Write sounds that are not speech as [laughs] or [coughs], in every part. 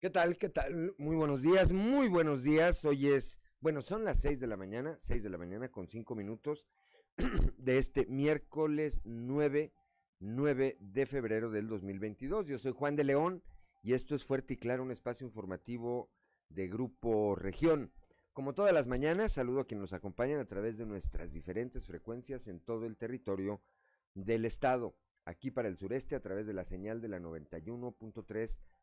¿Qué tal? ¿Qué tal? Muy buenos días, muy buenos días. Hoy es, bueno, son las 6 de la mañana, 6 de la mañana con 5 minutos [clears throat] de este miércoles 9, 9 de febrero del 2022. Yo soy Juan de León y esto es Fuerte y Claro, un espacio informativo de Grupo Región. Como todas las mañanas, saludo a quienes nos acompañan a través de nuestras diferentes frecuencias en todo el territorio del estado. Aquí para el sureste a través de la señal de la 91.3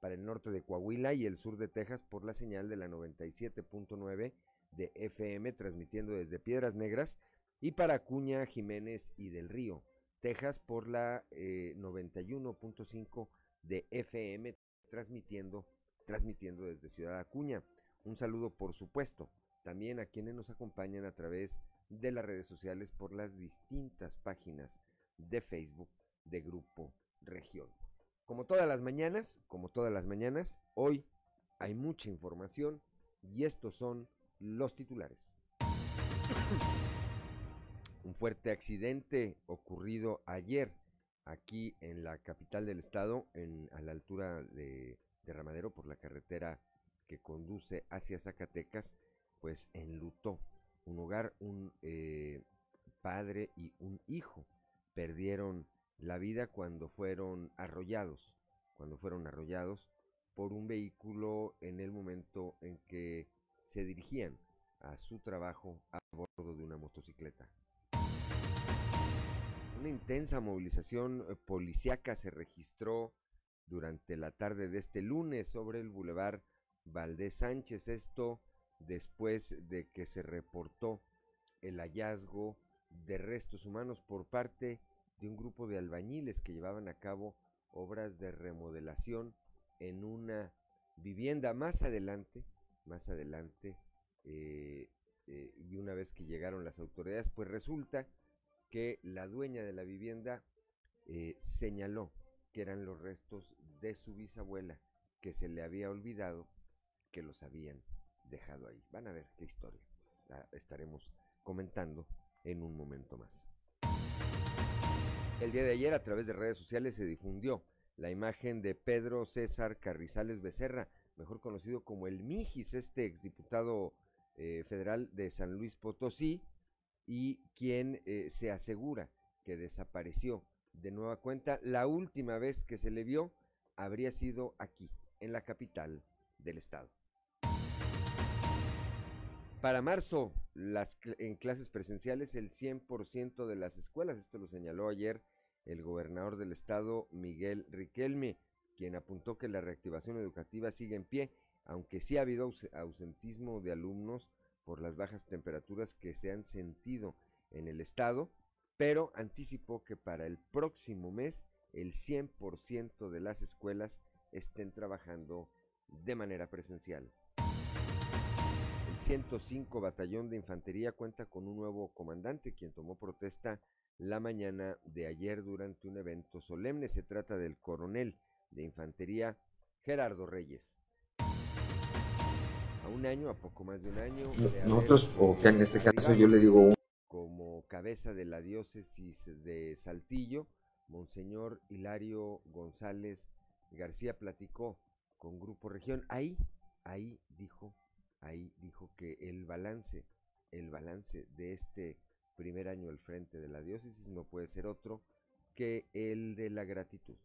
para el norte de Coahuila y el sur de Texas por la señal de la 97.9 de FM, transmitiendo desde Piedras Negras, y para Acuña, Jiménez y del Río, Texas por la 91.5 eh, de FM, transmitiendo, transmitiendo desde Ciudad Acuña. Un saludo, por supuesto, también a quienes nos acompañan a través de las redes sociales por las distintas páginas de Facebook de Grupo Región. Como todas las mañanas, como todas las mañanas, hoy hay mucha información y estos son los titulares. [coughs] Un fuerte accidente ocurrido ayer aquí en la capital del estado, en, a la altura de, de Ramadero por la carretera que conduce hacia Zacatecas, pues enlutó un hogar, un eh, padre y un hijo perdieron la vida cuando fueron arrollados, cuando fueron arrollados por un vehículo en el momento en que se dirigían a su trabajo a bordo de una motocicleta. Una intensa movilización eh, policíaca se registró durante la tarde de este lunes sobre el bulevar Valdés Sánchez. Esto después de que se reportó el hallazgo de restos humanos por parte de un grupo de albañiles que llevaban a cabo obras de remodelación en una vivienda más adelante, más adelante, eh, eh, y una vez que llegaron las autoridades, pues resulta que la dueña de la vivienda eh, señaló que eran los restos de su bisabuela, que se le había olvidado que los habían dejado ahí. Van a ver qué historia la estaremos comentando en un momento más. El día de ayer a través de redes sociales se difundió la imagen de Pedro César Carrizales Becerra, mejor conocido como el Mijis, este exdiputado eh, federal de San Luis Potosí, y quien eh, se asegura que desapareció de nueva cuenta. La última vez que se le vio habría sido aquí, en la capital del estado. Para marzo, en clases presenciales, el 100% de las escuelas, esto lo señaló ayer el gobernador del estado, Miguel Riquelme, quien apuntó que la reactivación educativa sigue en pie, aunque sí ha habido ausentismo de alumnos por las bajas temperaturas que se han sentido en el estado, pero anticipó que para el próximo mes el 100% de las escuelas estén trabajando de manera presencial. 105 Batallón de Infantería cuenta con un nuevo comandante quien tomó protesta la mañana de ayer durante un evento solemne. Se trata del coronel de Infantería Gerardo Reyes. A un año, a poco más de un año. Nosotros, o que en este caso yo le digo Como cabeza de la diócesis de Saltillo, Monseñor Hilario González García platicó con Grupo Región. Ahí, ahí dijo ahí dijo que el balance, el balance de este primer año al frente de la diócesis no puede ser otro que el de la gratitud.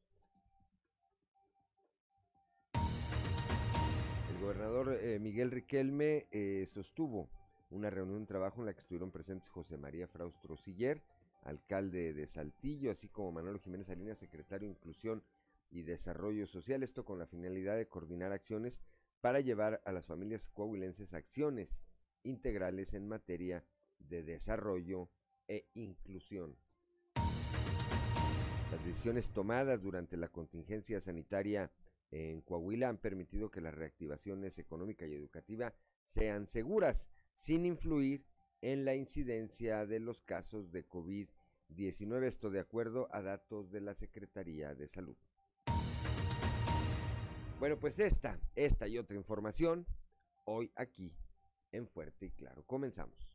El gobernador eh, Miguel Riquelme eh, sostuvo una reunión de trabajo en la que estuvieron presentes José María Fraustro Siller, alcalde de Saltillo, así como Manuel Jiménez Salinas, secretario de Inclusión y Desarrollo Social, esto con la finalidad de coordinar acciones para llevar a las familias coahuilenses acciones integrales en materia de desarrollo e inclusión. Las decisiones tomadas durante la contingencia sanitaria en Coahuila han permitido que las reactivaciones económica y educativa sean seguras, sin influir en la incidencia de los casos de COVID-19. Esto de acuerdo a datos de la Secretaría de Salud. Bueno, pues esta, esta y otra información hoy aquí en Fuerte y Claro. Comenzamos.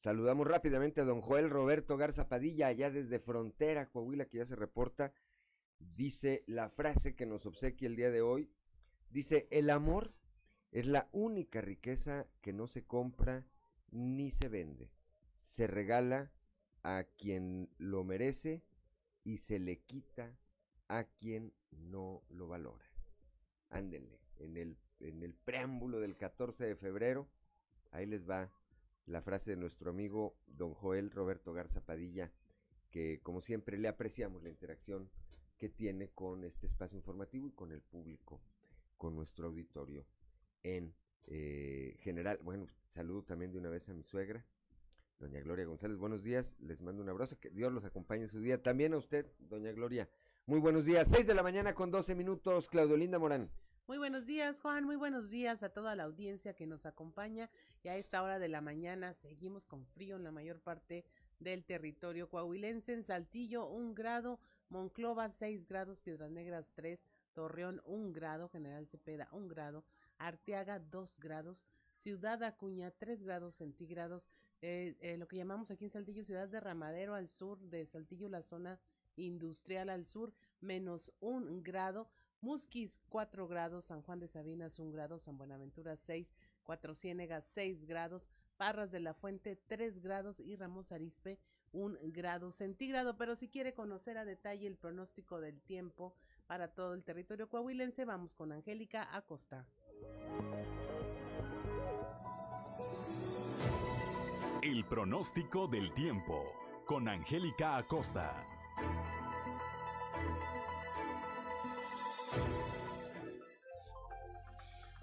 Saludamos rápidamente a don Joel Roberto Garza Padilla, allá desde Frontera, Coahuila, que ya se reporta. Dice la frase que nos obsequia el día de hoy. Dice, el amor es la única riqueza que no se compra ni se vende. Se regala a quien lo merece y se le quita a quien no lo valora. Ándenle, en el, en el preámbulo del 14 de febrero, ahí les va la frase de nuestro amigo don Joel Roberto Garza Padilla, que como siempre le apreciamos la interacción que tiene con este espacio informativo y con el público, con nuestro auditorio en eh, general. Bueno, saludo también de una vez a mi suegra, doña Gloria González. Buenos días, les mando un abrazo, que Dios los acompañe en su día. También a usted, doña Gloria. Muy buenos días, 6 de la mañana con 12 minutos, Claudio Linda Morán. Muy buenos días, Juan. Muy buenos días a toda la audiencia que nos acompaña. Y a esta hora de la mañana seguimos con frío en la mayor parte del territorio coahuilense. En Saltillo, un grado. Monclova, seis grados. Piedras Negras, tres. Torreón, un grado. General Cepeda, un grado. Arteaga, dos grados. Ciudad Acuña, tres grados centígrados. Eh, eh, lo que llamamos aquí en Saltillo, Ciudad de Ramadero al sur de Saltillo, la zona industrial al sur, menos un grado. Musquis 4 grados, San Juan de Sabinas 1 grado, San Buenaventura 6, Cuatro Ciénegas 6 grados, Parras de la Fuente 3 grados y Ramos Arispe 1 grado centígrado. Pero si quiere conocer a detalle el pronóstico del tiempo para todo el territorio coahuilense, vamos con Angélica Acosta. El pronóstico del tiempo con Angélica Acosta.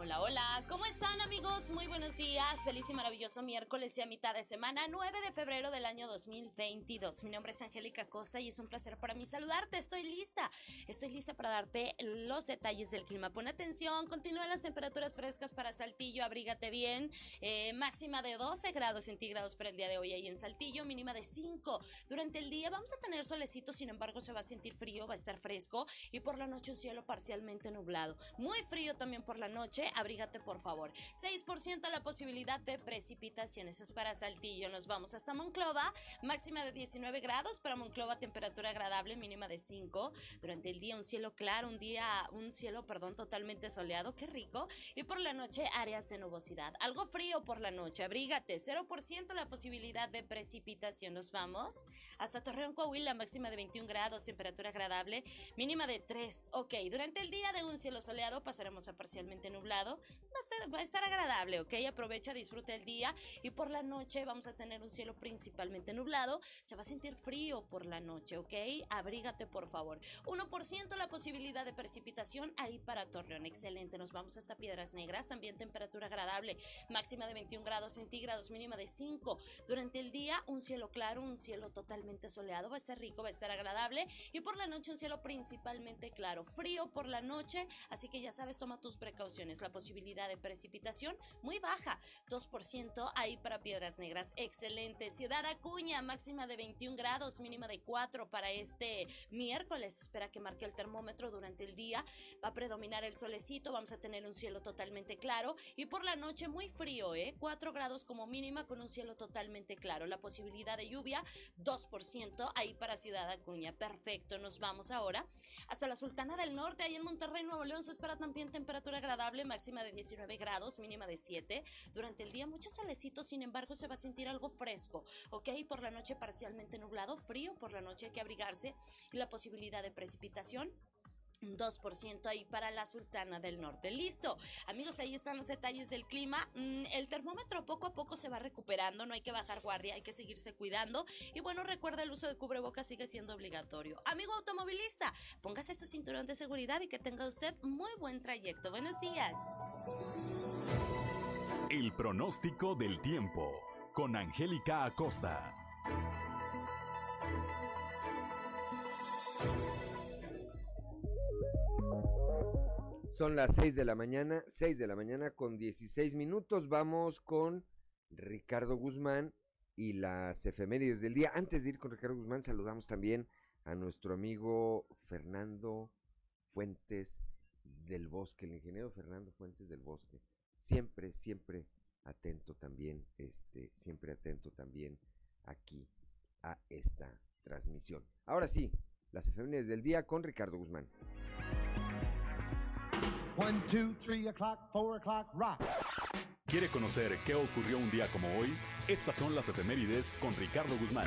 Hola, hola, ¿cómo están amigos? Muy buenos días, feliz y maravilloso miércoles y a mitad de semana, 9 de febrero del año 2022. Mi nombre es Angélica Costa y es un placer para mí saludarte. Estoy lista, estoy lista para darte los detalles del clima. Pon atención, continúan las temperaturas frescas para Saltillo, abrígate bien. Eh, máxima de 12 grados centígrados para el día de hoy ahí en Saltillo, mínima de 5. Durante el día vamos a tener solecito, sin embargo se va a sentir frío, va a estar fresco y por la noche un cielo parcialmente nublado. Muy frío también por la noche abrígate por favor. 6% la posibilidad de precipitación, eso es para Saltillo. Nos vamos hasta Monclova, máxima de 19 grados, para Monclova temperatura agradable, mínima de 5. Durante el día un cielo claro, un día, un cielo, perdón, totalmente soleado, qué rico. Y por la noche áreas de nubosidad. Algo frío por la noche, abrígate, 0% la posibilidad de precipitación. Nos vamos hasta Torreón, Coahuila, máxima de 21 grados, temperatura agradable, mínima de 3. Ok, durante el día de un cielo soleado pasaremos a parcialmente nublado va a, estar, agradable, ¿ok? Aprovecha, disfruta el día y por la noche vamos a tener un cielo principalmente nublado. Se va a sentir frío por la noche, ¿ok? Abrígate, por favor. 1% la posibilidad de precipitación ahí para Torreón. Excelente. Nos vamos hasta Piedras Negras. También temperatura agradable. Máxima de 21 grados centígrados, mínima de 5. Durante el día, un cielo claro, un cielo totalmente soleado. Va a estar rico, va a estar agradable. Y por la noche, un cielo principalmente claro. Frío por la noche, así que ya sabes, toma tus precauciones. La posibilidad de precipitación muy baja, 2% ahí para Piedras Negras. Excelente. Ciudad Acuña, máxima de 21 grados, mínima de 4 para este miércoles. Espera que marque el termómetro durante el día. Va a predominar el solecito, vamos a tener un cielo totalmente claro y por la noche muy frío, ¿eh? 4 grados como mínima con un cielo totalmente claro. La posibilidad de lluvia, 2% ahí para Ciudad Acuña. Perfecto, nos vamos ahora hasta la Sultana del Norte, ahí en Monterrey, Nuevo León, se espera también temperatura agradable, máxima de 19 grados, mínima de 7. Durante el día mucho solecito, sin embargo se va a sentir algo fresco, ¿ok? Por la noche parcialmente nublado, frío, por la noche hay que abrigarse y la posibilidad de precipitación 2% ahí para la Sultana del Norte. Listo. Amigos, ahí están los detalles del clima. Mm, el termómetro poco a poco se va recuperando, no hay que bajar guardia, hay que seguirse cuidando. Y bueno, recuerda el uso de cubrebocas sigue siendo obligatorio. Amigo automovilista, póngase su cinturón de seguridad y que tenga usted muy buen trayecto. Buenos días. El pronóstico del tiempo con Angélica Acosta. Son las 6 de la mañana, 6 de la mañana con 16 minutos. Vamos con Ricardo Guzmán y las efemérides del día. Antes de ir con Ricardo Guzmán, saludamos también a nuestro amigo Fernando Fuentes del Bosque, el ingeniero Fernando Fuentes del Bosque. Siempre, siempre atento también, este, siempre atento también aquí a esta transmisión. Ahora sí, las efemérides del día con Ricardo Guzmán. One, two, three o'clock, four o'clock, rock. ¿Quiere conocer qué ocurrió un día como hoy? Estas son las efemérides con Ricardo Guzmán.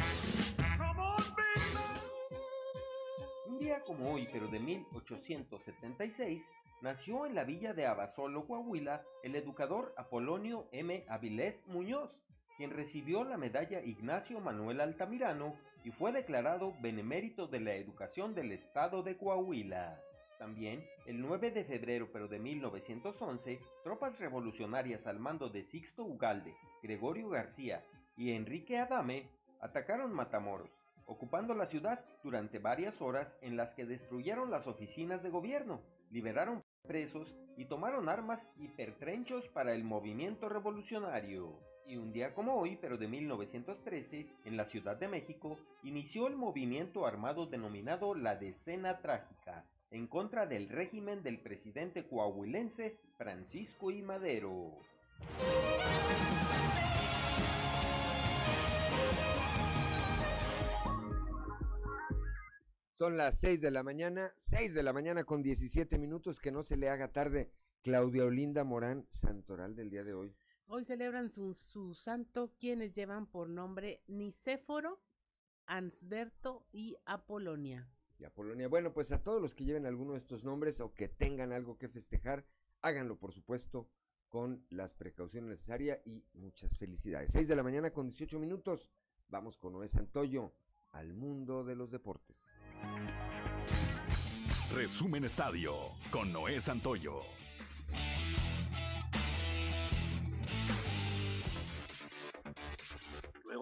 Un día como hoy, pero de 1876, nació en la villa de Abasolo, Coahuila, el educador Apolonio M. Avilés Muñoz, quien recibió la medalla Ignacio Manuel Altamirano y fue declarado benemérito de la educación del estado de Coahuila. También, el 9 de febrero pero de 1911, tropas revolucionarias al mando de Sixto Ugalde, Gregorio García y Enrique Adame atacaron Matamoros, ocupando la ciudad durante varias horas en las que destruyeron las oficinas de gobierno, liberaron presos y tomaron armas y pertrenchos para el movimiento revolucionario. Y un día como hoy, pero de 1913, en la Ciudad de México, inició el movimiento armado denominado la Decena Trágica, en contra del régimen del presidente coahuilense Francisco I. Madero. Son las 6 de la mañana, 6 de la mañana con 17 minutos, que no se le haga tarde. Claudia Olinda Morán, santoral del día de hoy. Hoy celebran su, su santo quienes llevan por nombre Nicéforo, Ansberto y Apolonia. Y Apolonia. Bueno, pues a todos los que lleven alguno de estos nombres o que tengan algo que festejar, háganlo por supuesto con las precauciones necesarias y muchas felicidades. 6 de la mañana con 18 minutos. Vamos con Noé Santoyo al mundo de los deportes. Resumen Estadio con Noé Santoyo.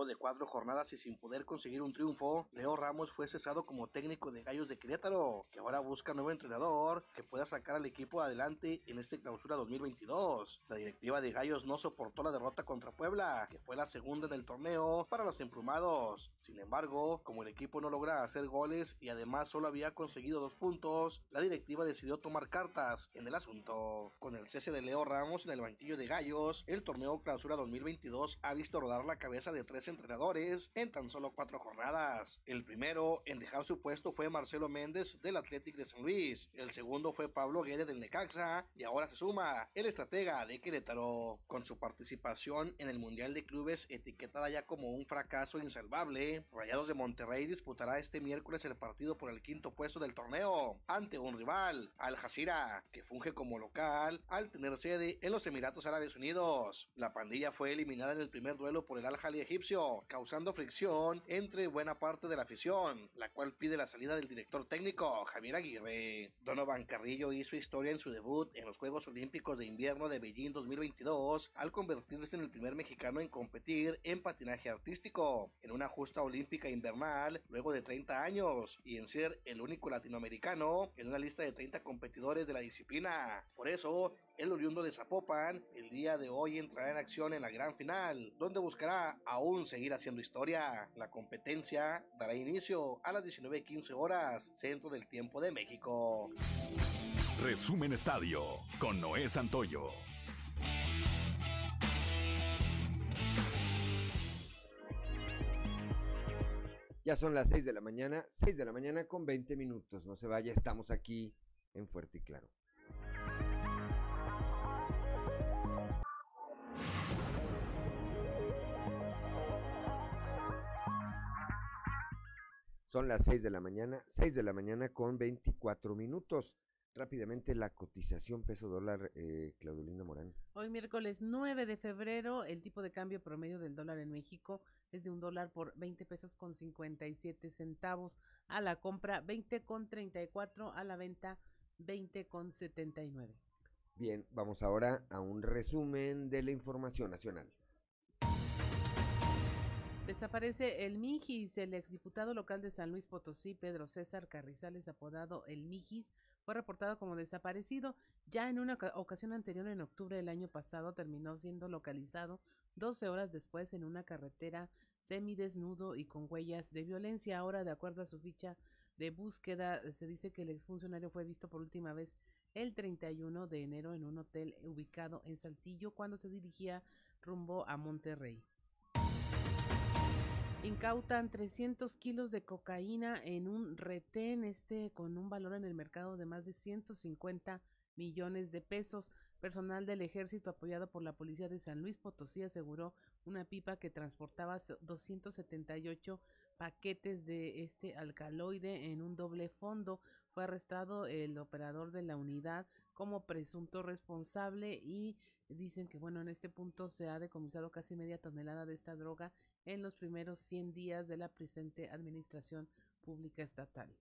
De cuatro jornadas y sin poder conseguir un triunfo, Leo Ramos fue cesado como técnico de Gallos de Querétaro, que ahora busca nuevo entrenador que pueda sacar al equipo adelante en este clausura 2022. La directiva de Gallos no soportó la derrota contra Puebla, que fue la segunda en el torneo para los emplumados. Sin embargo, como el equipo no logra hacer goles y además solo había conseguido dos puntos, la directiva decidió tomar cartas en el asunto. Con el cese de Leo Ramos en el banquillo de Gallos, el torneo clausura 2022 ha visto rodar la cabeza de tres entrenadores en tan solo cuatro jornadas. El primero en dejar su puesto fue Marcelo Méndez del Athletic de San Luis. El segundo fue Pablo Guedes del Necaxa y ahora se suma el estratega de Querétaro. Con su participación en el Mundial de Clubes etiquetada ya como un fracaso insalvable, Rayados de Monterrey disputará este miércoles el partido por el quinto puesto del torneo ante un rival, Al Jazeera, que funge como local al tener sede en los Emiratos Árabes Unidos. La pandilla fue eliminada en el primer duelo por el Al Jali egipcio Causando fricción entre buena parte de la afición, la cual pide la salida del director técnico Javier Aguirre. Donovan Carrillo hizo historia en su debut en los Juegos Olímpicos de Invierno de Beijing 2022 al convertirse en el primer mexicano en competir en patinaje artístico en una justa olímpica invernal luego de 30 años y en ser el único latinoamericano en una lista de 30 competidores de la disciplina. Por eso, el oriundo de Zapopan el día de hoy entrará en acción en la gran final, donde buscará aún seguir haciendo historia. La competencia dará inicio a las 19.15 horas, centro del tiempo de México. Resumen Estadio con Noé Santoyo. Ya son las 6 de la mañana, 6 de la mañana con 20 minutos. No se vaya, estamos aquí en Fuerte y Claro. Son las 6 de la mañana, 6 de la mañana con 24 minutos. Rápidamente la cotización peso dólar, eh, Claudelina Morán. Hoy miércoles 9 de febrero, el tipo de cambio promedio del dólar en México es de un dólar por 20 pesos con 57 centavos. A la compra 20 con 34, a la venta 20 con 79. Bien, vamos ahora a un resumen de la información nacional. Desaparece el Mijis, el exdiputado local de San Luis Potosí, Pedro César Carrizales, apodado el Mijis, fue reportado como desaparecido. Ya en una ocasión anterior, en octubre del año pasado, terminó siendo localizado 12 horas después en una carretera semidesnudo y con huellas de violencia. Ahora, de acuerdo a su ficha de búsqueda, se dice que el exfuncionario fue visto por última vez el 31 de enero en un hotel ubicado en Saltillo cuando se dirigía rumbo a Monterrey. Incautan 300 kilos de cocaína en un retén, este con un valor en el mercado de más de 150 millones de pesos. Personal del ejército apoyado por la policía de San Luis Potosí aseguró una pipa que transportaba 278 paquetes de este alcaloide en un doble fondo. Fue arrestado el operador de la unidad como presunto responsable y dicen que bueno, en este punto se ha decomisado casi media tonelada de esta droga en los primeros 100 días de la presente administración pública estatal.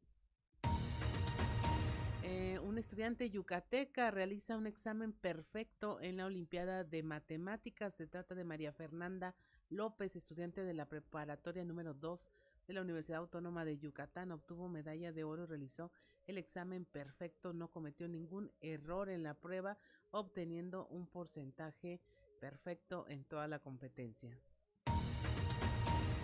Eh, un estudiante yucateca realiza un examen perfecto en la Olimpiada de Matemáticas. Se trata de María Fernanda López, estudiante de la preparatoria número 2 de la Universidad Autónoma de Yucatán. Obtuvo medalla de oro realizó el examen perfecto. No cometió ningún error en la prueba, obteniendo un porcentaje perfecto en toda la competencia.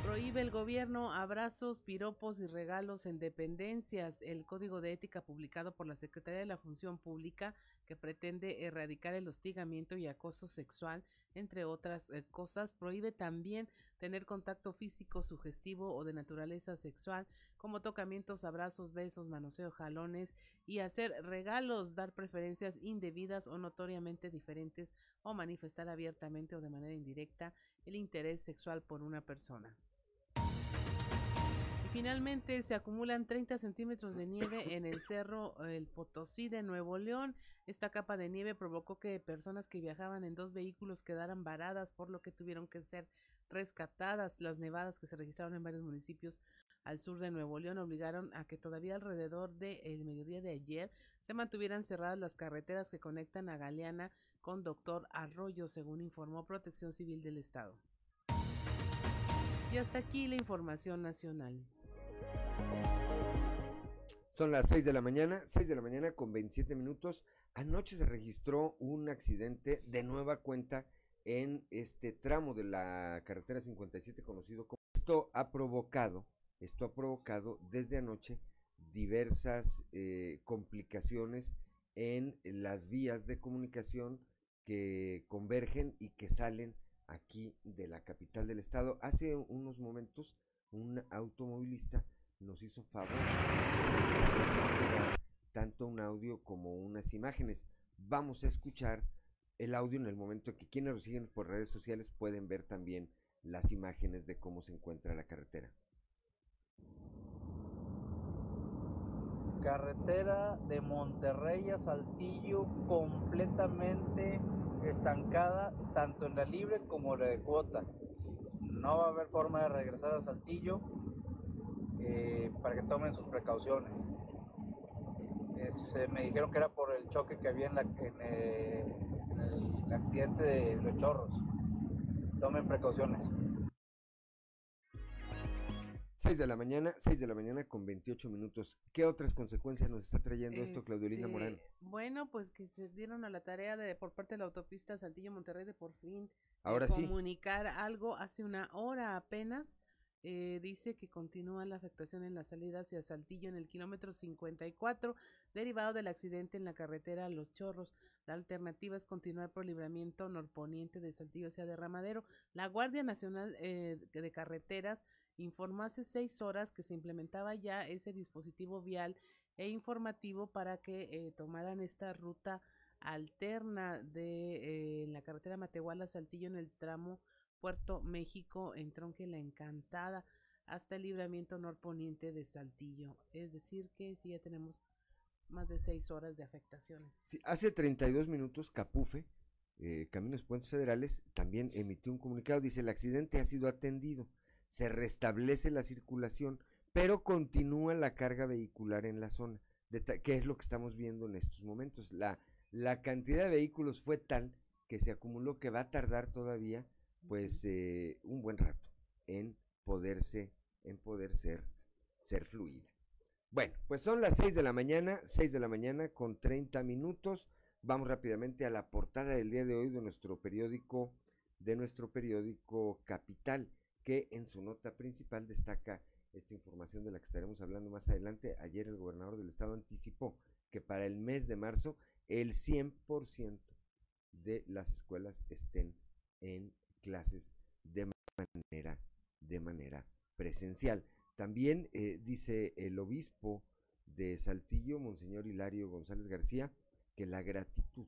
Prohíbe el gobierno abrazos, piropos y regalos en dependencias. El Código de Ética publicado por la Secretaría de la Función Pública, que pretende erradicar el hostigamiento y acoso sexual, entre otras eh, cosas, prohíbe también tener contacto físico sugestivo o de naturaleza sexual, como tocamientos, abrazos, besos, manoseo, jalones y hacer regalos, dar preferencias indebidas o notoriamente diferentes o manifestar abiertamente o de manera indirecta el interés sexual por una persona. Finalmente se acumulan 30 centímetros de nieve en el cerro El Potosí de Nuevo León. Esta capa de nieve provocó que personas que viajaban en dos vehículos quedaran varadas, por lo que tuvieron que ser rescatadas. Las nevadas que se registraron en varios municipios al sur de Nuevo León obligaron a que todavía alrededor del mediodía de ayer se mantuvieran cerradas las carreteras que conectan a Galeana con Doctor Arroyo, según informó Protección Civil del Estado. Y hasta aquí la información nacional. Son las 6 de la mañana, 6 de la mañana con 27 minutos. Anoche se registró un accidente de nueva cuenta en este tramo de la carretera 57 conocido como... Esto ha provocado, esto ha provocado desde anoche diversas eh, complicaciones en las vías de comunicación que convergen y que salen aquí de la capital del estado. Hace unos momentos un automovilista nos hizo favor tanto un audio como unas imágenes. Vamos a escuchar el audio en el momento que quienes nos siguen por redes sociales pueden ver también las imágenes de cómo se encuentra la carretera. Carretera de Monterrey a Saltillo completamente estancada tanto en la libre como en la de cuota no va a haber forma de regresar a Saltillo eh, para que tomen sus precauciones. Es- eh, me dijeron que era por el choque que había en, la, en, eh, en el accidente de los chorros. Tomen precauciones. 6 de la mañana, 6 de la mañana con 28 minutos. ¿Qué otras consecuencias nos está trayendo esto, Claudio Linda Este, Morán? Bueno, pues que se dieron a la tarea de por parte de la autopista Saltillo-Monterrey de por fin eh, Ahora sí. comunicar algo hace una hora apenas. Eh, dice que continúa la afectación en la salida hacia Saltillo en el kilómetro 54, derivado del accidente en la carretera Los Chorros. La alternativa es continuar por libramiento norponiente de Saltillo hacia Derramadero. La Guardia Nacional eh, de Carreteras informó hace seis horas que se implementaba ya ese dispositivo vial e informativo para que eh, tomaran esta ruta alterna de eh, la carretera Matehuala Saltillo en el tramo Puerto México en Tronque La Encantada hasta el libramiento norponiente de Saltillo. Es decir, que sí ya tenemos más de seis horas de afectaciones. Sí, hace 32 minutos, Capufe, eh, Caminos Puentes Federales, también emitió un comunicado. Dice, el accidente ha sido atendido, se restablece la circulación, pero continúa la carga vehicular en la zona. ¿Qué es lo que estamos viendo en estos momentos? La, la cantidad de vehículos fue tal que se acumuló que va a tardar todavía pues eh, un buen rato en poderse, en poder ser, ser fluida. Bueno, pues son las 6 de la mañana, 6 de la mañana con 30 minutos. Vamos rápidamente a la portada del día de hoy de nuestro periódico, de nuestro periódico Capital, que en su nota principal destaca esta información de la que estaremos hablando más adelante. Ayer el gobernador del estado anticipó que para el mes de marzo el 100% de las escuelas estén en clases de manera, de manera presencial. También eh, dice el obispo de Saltillo, Monseñor Hilario González García, que la gratitud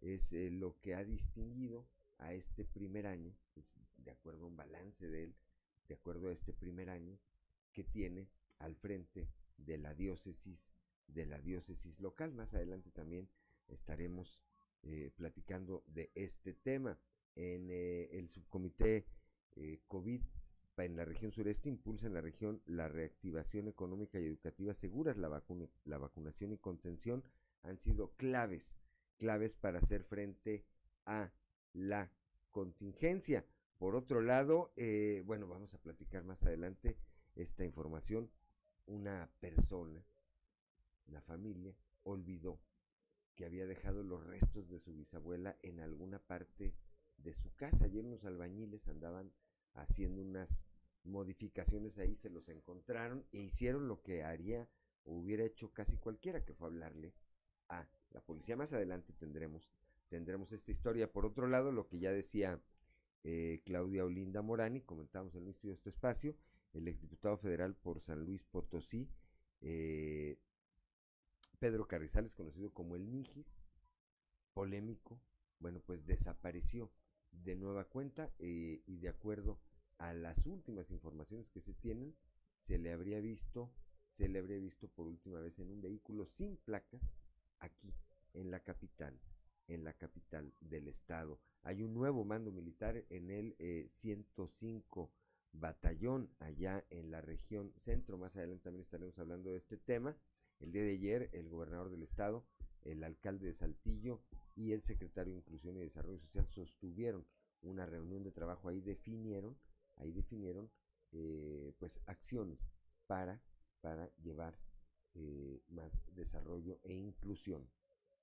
es eh, lo que ha distinguido a este primer año, es de acuerdo a un balance de él, de acuerdo a este primer año que tiene al frente de la diócesis, de la diócesis local. Más adelante también estaremos eh, platicando de este tema. En eh, el subcomité eh, COVID en la región sureste impulsa en la región la reactivación económica y educativa seguras, la, vacuna, la vacunación y contención han sido claves, claves para hacer frente a la contingencia. Por otro lado, eh, bueno, vamos a platicar más adelante esta información. Una persona, una familia, olvidó que había dejado los restos de su bisabuela en alguna parte de su casa. Ayer unos albañiles andaban haciendo unas modificaciones ahí, se los encontraron e hicieron lo que haría o hubiera hecho casi cualquiera, que fue hablarle a la policía. Más adelante tendremos, tendremos esta historia. Por otro lado, lo que ya decía eh, Claudia Olinda Morán y comentamos en el inicio de este espacio, el exdiputado federal por San Luis Potosí, eh, Pedro Carrizales, conocido como el Nijis, polémico, bueno, pues desapareció de nueva cuenta eh, y de acuerdo a las últimas informaciones que se tienen, se le habría visto, se le habría visto por última vez en un vehículo sin placas aquí en la capital, en la capital del estado. Hay un nuevo mando militar en el eh, 105 batallón allá en la región centro. Más adelante también estaremos hablando de este tema. El día de ayer, el gobernador del estado, el alcalde de Saltillo y el secretario de Inclusión y Desarrollo Social sostuvieron una reunión de trabajo. Ahí definieron, ahí definieron eh, pues acciones para, para llevar eh, más desarrollo e inclusión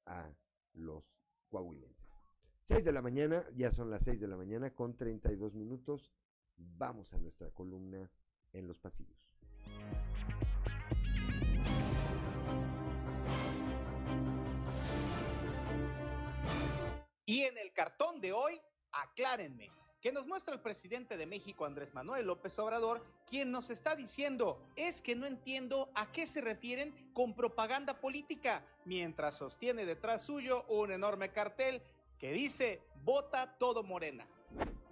a los coahuilenses. 6 de la mañana, ya son las 6 de la mañana con 32 minutos. Vamos a nuestra columna en los pasillos. En el cartón de hoy, aclárenme, que nos muestra el presidente de México, Andrés Manuel López Obrador, quien nos está diciendo, es que no entiendo a qué se refieren con propaganda política, mientras sostiene detrás suyo un enorme cartel que dice, vota todo morena.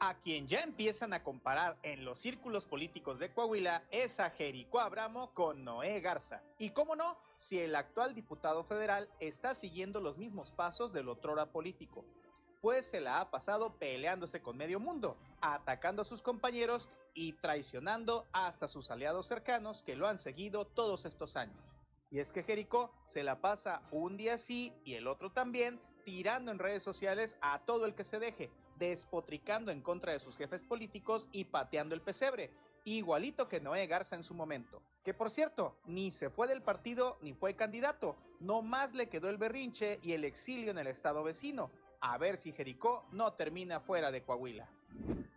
A quien ya empiezan a comparar en los círculos políticos de Coahuila es a Jerico Abramo con Noé Garza. Y cómo no, si el actual diputado federal está siguiendo los mismos pasos del otrora político. Pues se la ha pasado peleándose con medio mundo, atacando a sus compañeros y traicionando hasta sus aliados cercanos que lo han seguido todos estos años. Y es que Jericó se la pasa un día sí y el otro también, tirando en redes sociales a todo el que se deje, despotricando en contra de sus jefes políticos y pateando el pesebre, igualito que Noé Garza en su momento. Que por cierto, ni se fue del partido ni fue candidato, no más le quedó el berrinche y el exilio en el estado vecino. A ver si Jericó no termina fuera de Coahuila.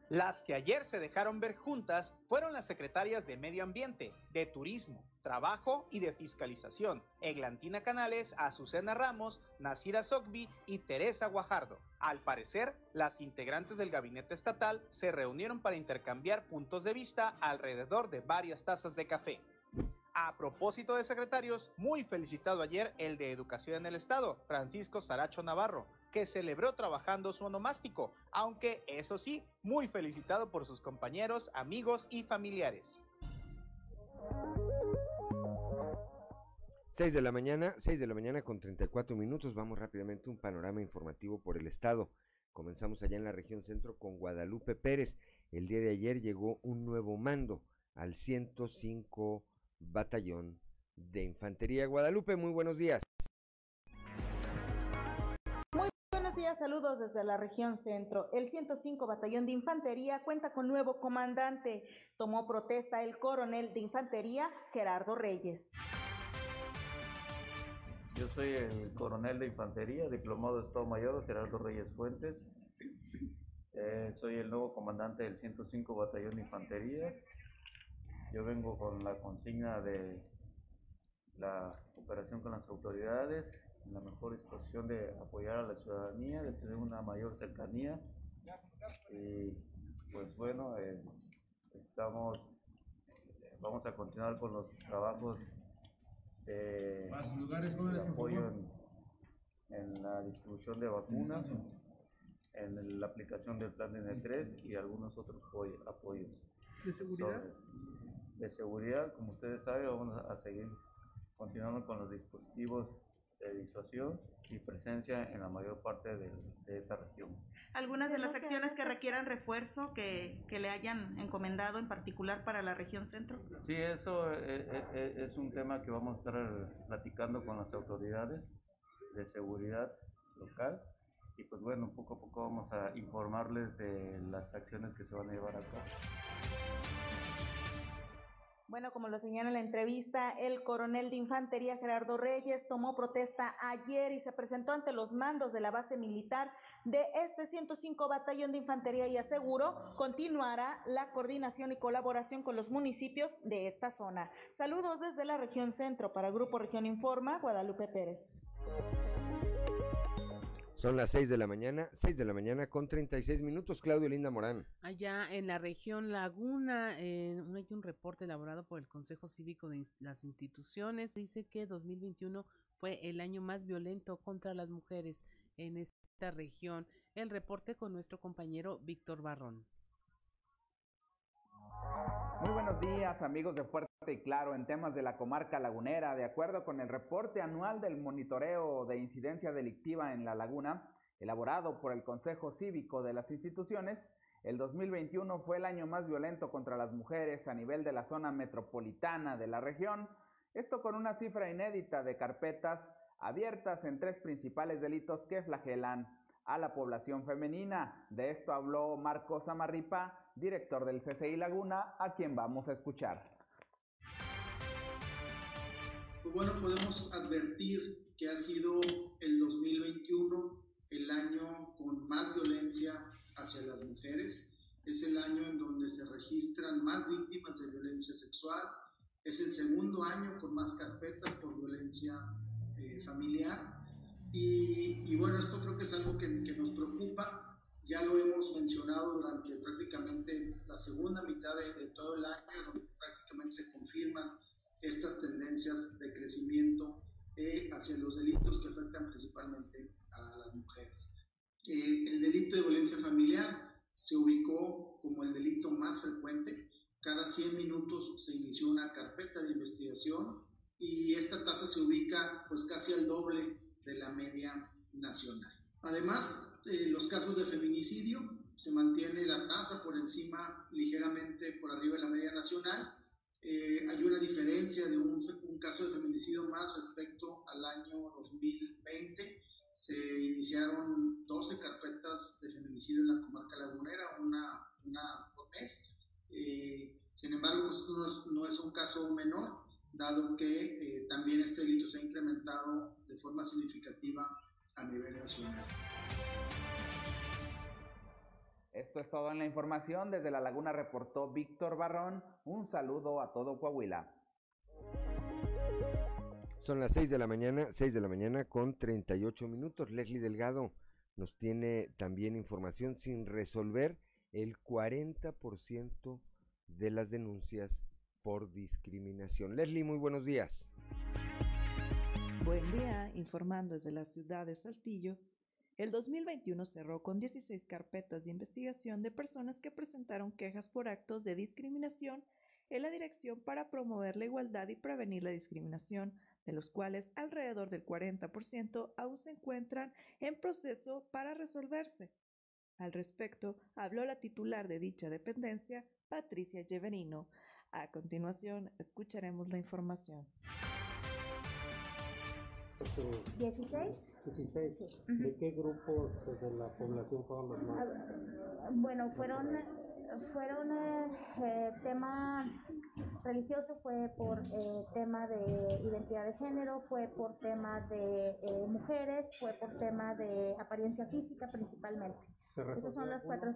Las que ayer se dejaron ver juntas fueron las secretarias de Medio Ambiente, de Turismo, Trabajo y de Fiscalización, Eglantina Canales, Azucena Ramos, Nasira Sogbi y Teresa Guajardo. Al parecer, las integrantes del gabinete estatal se reunieron para intercambiar puntos de vista alrededor de varias tazas de café. A propósito de secretarios, muy felicitado ayer el de Educación en el Estado, Francisco Saracho Navarro, que celebró trabajando su onomástico, aunque eso sí, muy felicitado por sus compañeros, amigos y familiares. 6 de la mañana, 6 de la mañana con 34 minutos. Vamos rápidamente un panorama informativo por el estado. Comenzamos allá en la región centro con Guadalupe Pérez. El día de ayer llegó un nuevo mando al 105 Batallón de Infantería. Guadalupe, muy buenos días. Saludos desde la región centro. El 105 Batallón de Infantería cuenta con nuevo comandante. Tomó protesta el coronel de Infantería, Gerardo Reyes. Yo soy el coronel de Infantería, diplomado de Estado Mayor, Gerardo Reyes Fuentes. Eh, soy el nuevo comandante del 105 Batallón de Infantería. Yo vengo con la consigna de la cooperación con las autoridades, la mejor disposición de apoyar a la ciudadanía, de tener una mayor cercanía. Y pues bueno, eh, estamos, vamos a continuar con los trabajos de, de apoyo en, en la distribución de vacunas, en la aplicación del plan N3 y algunos otros apoy- apoyos. ¿De seguridad? Entonces, de seguridad, como ustedes saben, vamos a seguir continuando con los dispositivos de disuasión y presencia en la mayor parte de, de esta región. Algunas de las acciones que requieran refuerzo que, que le hayan encomendado en particular para la región centro. Sí, eso eh, eh, eh, es un tema que vamos a estar platicando con las autoridades de seguridad local y pues bueno, poco a poco vamos a informarles de las acciones que se van a llevar a cabo. Bueno, como lo señala en la entrevista, el coronel de infantería Gerardo Reyes tomó protesta ayer y se presentó ante los mandos de la base militar de este 105 Batallón de Infantería y aseguró continuará la coordinación y colaboración con los municipios de esta zona. Saludos desde la región centro para Grupo Región Informa, Guadalupe Pérez. Son las 6 de la mañana, 6 de la mañana con 36 minutos. Claudio Linda Morán. Allá en la región Laguna, hay un reporte elaborado por el Consejo Cívico de las Instituciones. Dice que 2021 fue el año más violento contra las mujeres en esta región. El reporte con nuestro compañero Víctor Barrón. Muy buenos días amigos de Fuerte y Claro en temas de la comarca lagunera. De acuerdo con el reporte anual del monitoreo de incidencia delictiva en la laguna, elaborado por el Consejo Cívico de las instituciones, el 2021 fue el año más violento contra las mujeres a nivel de la zona metropolitana de la región, esto con una cifra inédita de carpetas abiertas en tres principales delitos que flagelan a la población femenina. De esto habló Marcos Amarripa, director del CCI Laguna, a quien vamos a escuchar. Pues bueno, podemos advertir que ha sido el 2021 el año con más violencia hacia las mujeres. Es el año en donde se registran más víctimas de violencia sexual. Es el segundo año con más carpetas por violencia eh, familiar. Y, bueno, esto creo que es algo que nos preocupa. Ya lo hemos mencionado durante prácticamente la segunda mitad de, de todo el año, donde prácticamente se confirman estas tendencias de crecimiento eh, hacia los delitos que afectan principalmente a las mujeres. Eh, el delito de violencia familiar se ubicó como el delito más frecuente. Cada 100 minutos se inició una carpeta de investigación y esta tasa se ubica pues casi al doble de la media nacional. Además, eh, los casos de feminicidio, se mantiene la tasa por encima, ligeramente por arriba de la media nacional. Eh, hay una diferencia de un, caso de feminicidio más respecto al año 2020. Se iniciaron 12 carpetas de feminicidio en la comarca lagunera, una, por mes. Eh, sin embargo, esto no es, no es, un caso menor, dado que también este delito se ha incrementado de forma significativa a nivel nacional. Esto es todo en la información. Desde La Laguna reportó Víctor Barrón. Un saludo a todo Coahuila. Son las 6 de la mañana, 6 de la mañana con 38 minutos. Leslie Delgado nos tiene también información sin resolver el 40% de las denuncias por discriminación. Leslie, muy buenos días. Buen día, informando desde la ciudad de Saltillo. El 2021 cerró con 16 carpetas de investigación de personas que presentaron quejas por actos de discriminación en la Dirección para promover la igualdad y prevenir la discriminación, de los cuales alrededor del 40% aún se encuentran en proceso para resolverse. Al respecto, habló la titular de dicha dependencia, Patricia Lleverino. A continuación, escucharemos la información. 16. 16. Sí. ¿De qué grupos pues, de la población fueron los más? Bueno, fueron, fueron eh, tema religioso, fue por eh, tema de identidad de género, fue por tema de eh, mujeres, fue por tema de apariencia física principalmente. Esos son los cuatro.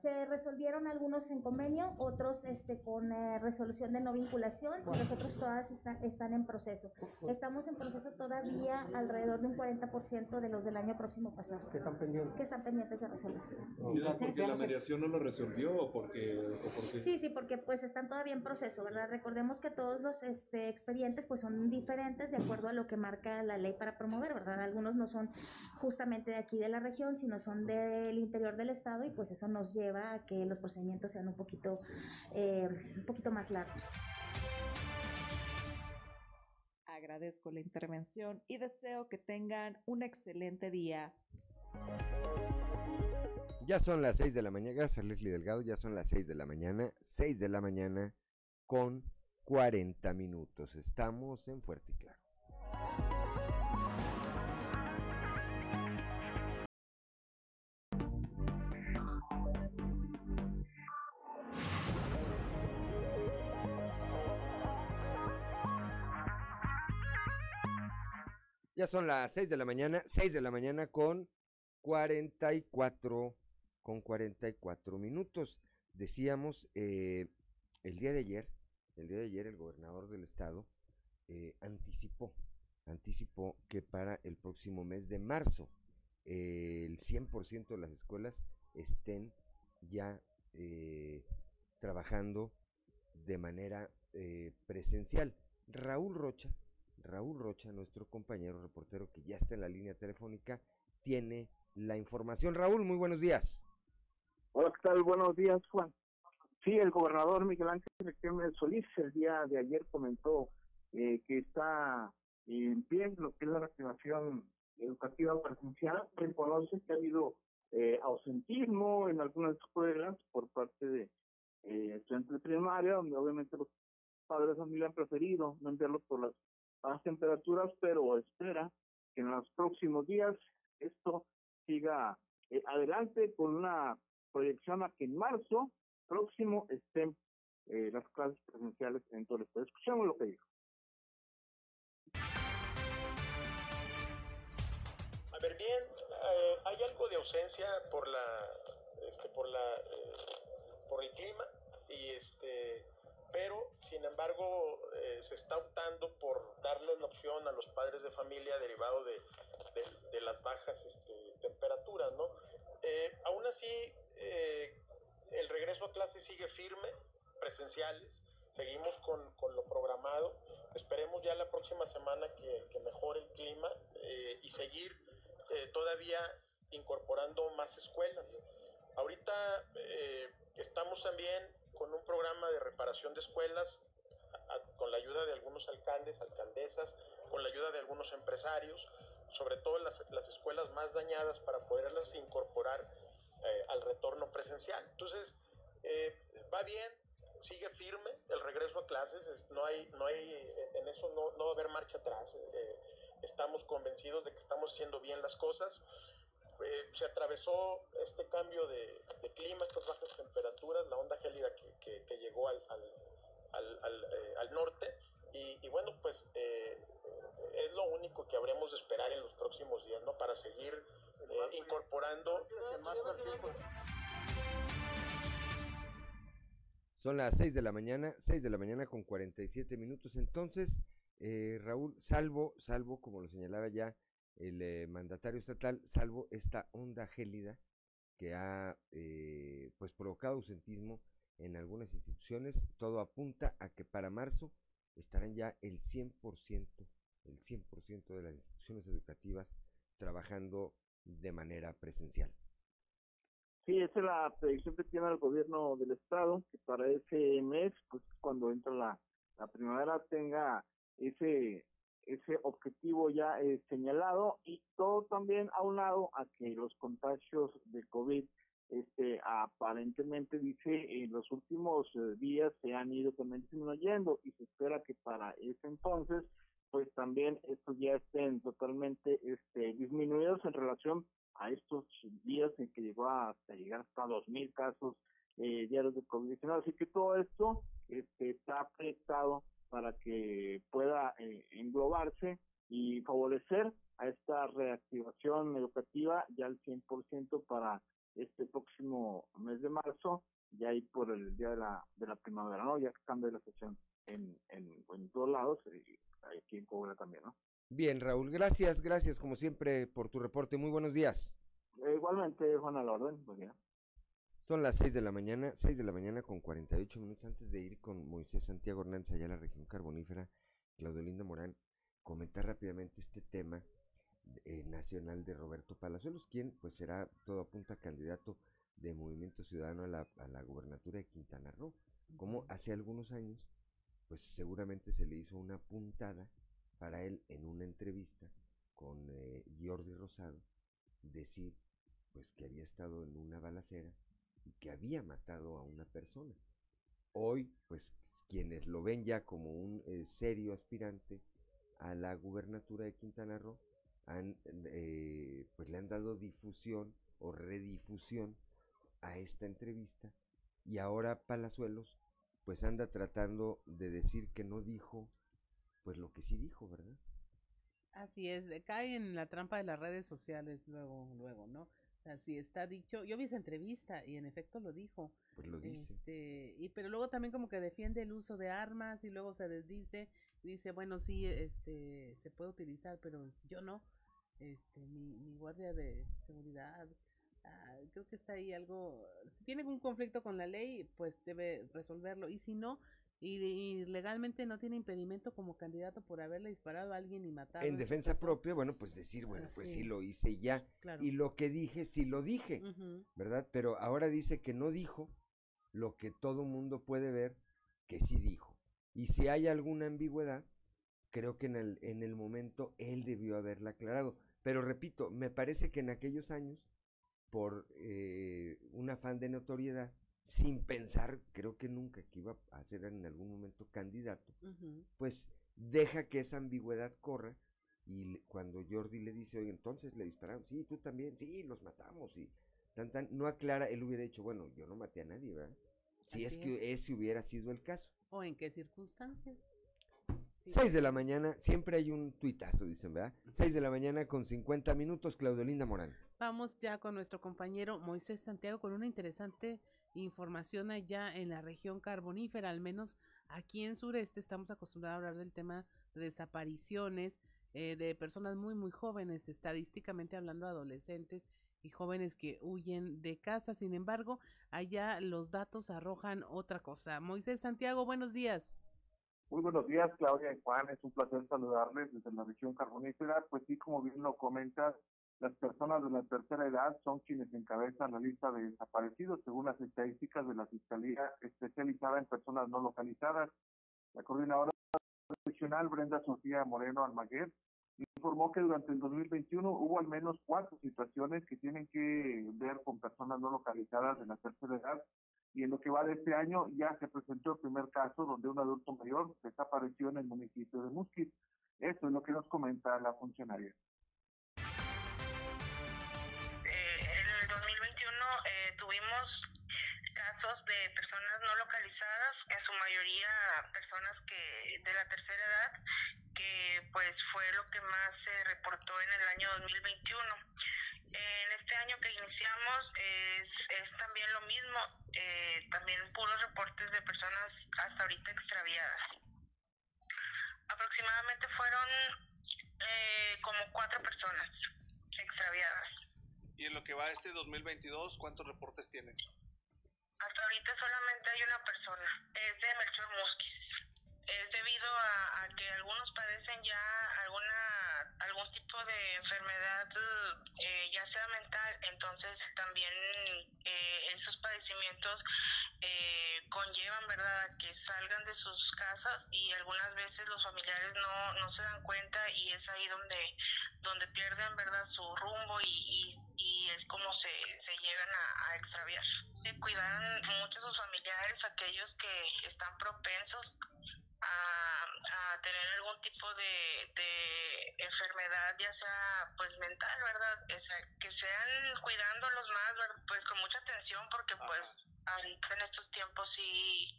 Se resolvieron algunos en convenio, otros este, con eh, resolución de no vinculación y los otros todas está, están en proceso. Estamos en proceso todavía alrededor de un 40% de los del año próximo pasado. ¿Qué están pendientes? Que están pendientes de resolver. ¿Y es porque la mediación no lo resolvió o porque, o porque...? Sí, sí, porque pues están todavía en proceso, ¿verdad? Recordemos que todos los este, expedientes pues son diferentes de acuerdo a lo que marca la ley para promover, ¿verdad? Algunos no son justamente de aquí de la región, sino son del interior del estado y pues eso nos lleva a que los procedimientos sean un poquito, eh, un poquito más largos. Agradezco la intervención y deseo que tengan un excelente día. Ya son las 6 de la mañana, gracias Leslie Delgado, ya son las 6 de la mañana, 6 de la mañana con 40 minutos. Estamos en Fuerte y Claro. Ya son las 6 de la mañana, 6 de la mañana con 44, con 44 minutos. Decíamos, eh, el día de ayer, el día de ayer el gobernador del estado eh, anticipó, anticipó que para el próximo mes de marzo eh, el 100% de las escuelas estén ya eh, trabajando de manera presencial. Raúl Rocha, Raúl Rocha, nuestro compañero reportero que ya está en la línea telefónica, tiene la información. Raúl, muy buenos días. Hola, ¿qué tal? Buenos días, Juan. Sí, el gobernador Miguel Ángel Solís el día de ayer comentó eh, que está en pie lo que es la reactivación educativa presencial. Reconoce que ha habido eh, ausentismo en algunas escuelas por parte de eh, estudiantes de primaria, donde obviamente los padres de familia han preferido no enviarlos por las bajas temperaturas, pero espera que en los próximos días esto siga eh, adelante con una proyección a que en marzo próximo estén eh, las clases presenciales en todo el estado. Escuchemos lo que dijo. A ver, bien, eh, hay algo de ausencia por la, este, por la, eh, por el clima y este, pero sin embargo eh, se está optando por darle la opción a los padres de familia derivado de, las bajas este, temperaturas, ¿no? Eh, aún así, eh, el regreso a clase sigue firme, presenciales, seguimos con, lo programado, esperemos ya la próxima semana que, que mejore el clima y seguir todavía incorporando más escuelas. Ahorita estamos también un programa de reparación de escuelas a, con la ayuda de algunos alcaldes, alcaldesas, con la ayuda de algunos empresarios. sobre todo las, las escuelas más dañadas, para poderlas incorporar eh, al retorno presencial. Entonces, eh, va bien, sigue firme el regreso a clases, es- no hay, no hay, eh, en eso no, no va a haber marcha atrás. eh, estamos convencidos de que estamos haciendo bien las cosas. Eh, se atravesó este cambio de, de clima, estas bajas temperaturas, la onda gélida que, que- que llegó al, al, al- al, eh, al norte y, y bueno, pues eh, es lo único que habremos de esperar en los próximos días, ¿no? Para seguir eh, incorporando. Son las 6 de la mañana, 6 de la mañana con 47 minutos. Entonces, eh, Raúl, salvo, salvo, como lo señalaba ya el eh, mandatario estatal, salvo esta onda gélida que ha eh, pues provocado ausentismo en algunas instituciones, todo apunta a que para marzo estarán ya el 100%, el 100% de las instituciones educativas trabajando de manera presencial. Sí, esa es la predicción que tiene el gobierno del estado, que para ese mes, pues cuando entra la, la primavera, tenga ese ese objetivo ya eh, señalado y todo también aunado a que los contagios de COVID este aparentemente dice en los últimos eh, días se han ido también disminuyendo y se espera que para ese entonces pues también estos ya estén totalmente este disminuidos en relación a estos días en que llegó hasta llegar hasta dos mil casos eh, diarios de COVID-19. Así que todo esto este, está proyectado para que pueda eh, englobarse y favorecer a esta reactivación educativa ya al 100% para este próximo mes de marzo, ya ahí por el día de la, de la primavera, ¿no? Ya que cambia la sesión en, en, en todos lados y aquí en Coahuila también, ¿no? Bien, Raúl, gracias, gracias como siempre por tu reporte. Muy buenos días. Eh, igualmente, Juan, a la orden, pues ya. Son las 6 de la mañana, 6 de la mañana con 48 minutos antes de ir con Moisés Santiago Hernández allá a la región carbonífera, Claudio Linda Morán, comentar rápidamente este tema eh, nacional de Roberto Palazuelos, quien pues será todo apunta candidato de Movimiento Ciudadano a la, a la gubernatura de Quintana Roo. Como hace algunos años, pues seguramente se le hizo una puntada para él en una entrevista con eh, Jordi Rosado, decir pues que había estado en una balacera y que había matado a una persona. Hoy, pues quienes lo ven ya como un eh, serio aspirante a la gubernatura de Quintana Roo, han, eh, pues le han dado difusión o redifusión a esta entrevista y ahora Palazuelos pues anda tratando de decir que no dijo pues lo que sí dijo, ¿verdad? Así es, cae en la trampa de las redes sociales luego, luego, ¿no? Así está dicho. Yo vi esa entrevista y en efecto lo dijo. Pues lo dice. Este, y pero luego también como que defiende el uso de armas y luego se desdice, dice, bueno, sí, este, se puede utilizar, pero yo no. Este, mi, mi guardia de seguridad, ah, creo que está ahí algo, si tiene un conflicto con la ley, pues debe resolverlo. Y si no, y, y legalmente no tiene impedimento como candidato por haberle disparado a alguien y matarlo. En defensa propia, bueno, pues decir, bueno, pues sí sí. lo hice ya. Claro. Y lo que dije, sí lo dije. ¿verdad? Pero ahora dice que no dijo lo que todo mundo puede ver que sí dijo. Y si hay alguna ambigüedad, creo que en el, en el momento él debió haberla aclarado. Pero repito, me parece que en aquellos años, por eh, un afán de notoriedad, sin pensar, creo que nunca que iba a ser en algún momento candidato, pues deja que esa ambigüedad corra y cuando Jordi le dice, oye, entonces le dispararon, sí, tú también, sí, los matamos, y tan, tan, no aclara, él hubiera dicho, bueno, yo no maté a nadie, ¿verdad? Si es que ese hubiera sido el caso. ¿O en qué circunstancias? Sí. 6 de la mañana, siempre hay un tuitazo, dicen, ¿verdad? 6 de la mañana con 50 minutos, Claudio Linda Morán. Vamos ya con nuestro compañero Moisés Santiago con una interesante información allá en la región carbonífera, al menos aquí en sureste estamos acostumbrados a hablar del tema de desapariciones eh, de personas muy muy jóvenes, estadísticamente hablando adolescentes y jóvenes que huyen de casa. Sin embargo, allá los datos arrojan otra cosa. Moisés Santiago, buenos días. Muy buenos días, Claudia y Juan. Es un placer saludarles desde la región carbonífera. Pues sí, como bien lo comentas, las personas de la tercera edad son quienes encabezan la lista de desaparecidos, según las estadísticas de la Fiscalía especializada en personas no localizadas. La coordinadora regional, Brenda Sofía Moreno Almaguer, informó que durante el 2021 hubo al menos cuatro situaciones que tienen que ver con personas no localizadas de la tercera edad y en lo que va de este año ya se presentó el primer caso donde un adulto mayor desapareció en el municipio de Musquis. Esto es lo que nos comenta la funcionaria. Tuvimos casos de personas no localizadas, en su mayoría personas que de la tercera edad, que pues fue lo que más se reportó en el año 2021. En este año que iniciamos es, es también lo mismo, eh, también puros reportes de personas hasta ahorita extraviadas. Aproximadamente fueron eh, como cuatro personas extraviadas. Y en lo que va este 2022, ¿cuántos reportes tienen? Hasta ahorita solamente hay una persona, es de Melchor Musquis. Es debido a, que algunos padecen ya alguna algún tipo de enfermedad, eh, ya sea mental, entonces también eh, esos padecimientos eh, conllevan, ¿verdad?, a que salgan de sus casas y algunas veces los familiares no, no se dan cuenta y es ahí donde, donde pierden, ¿verdad?, su rumbo y, y, y es como se, se llegan a, a extraviar. Cuidan mucho a sus familiares, aquellos que están propensos a, a, tener algún tipo de, de, enfermedad, ya sea pues mental, ¿verdad? Que sean cuidándolos más, ¿verdad? pues con mucha atención, porque pues ahorita en estos tiempos sí,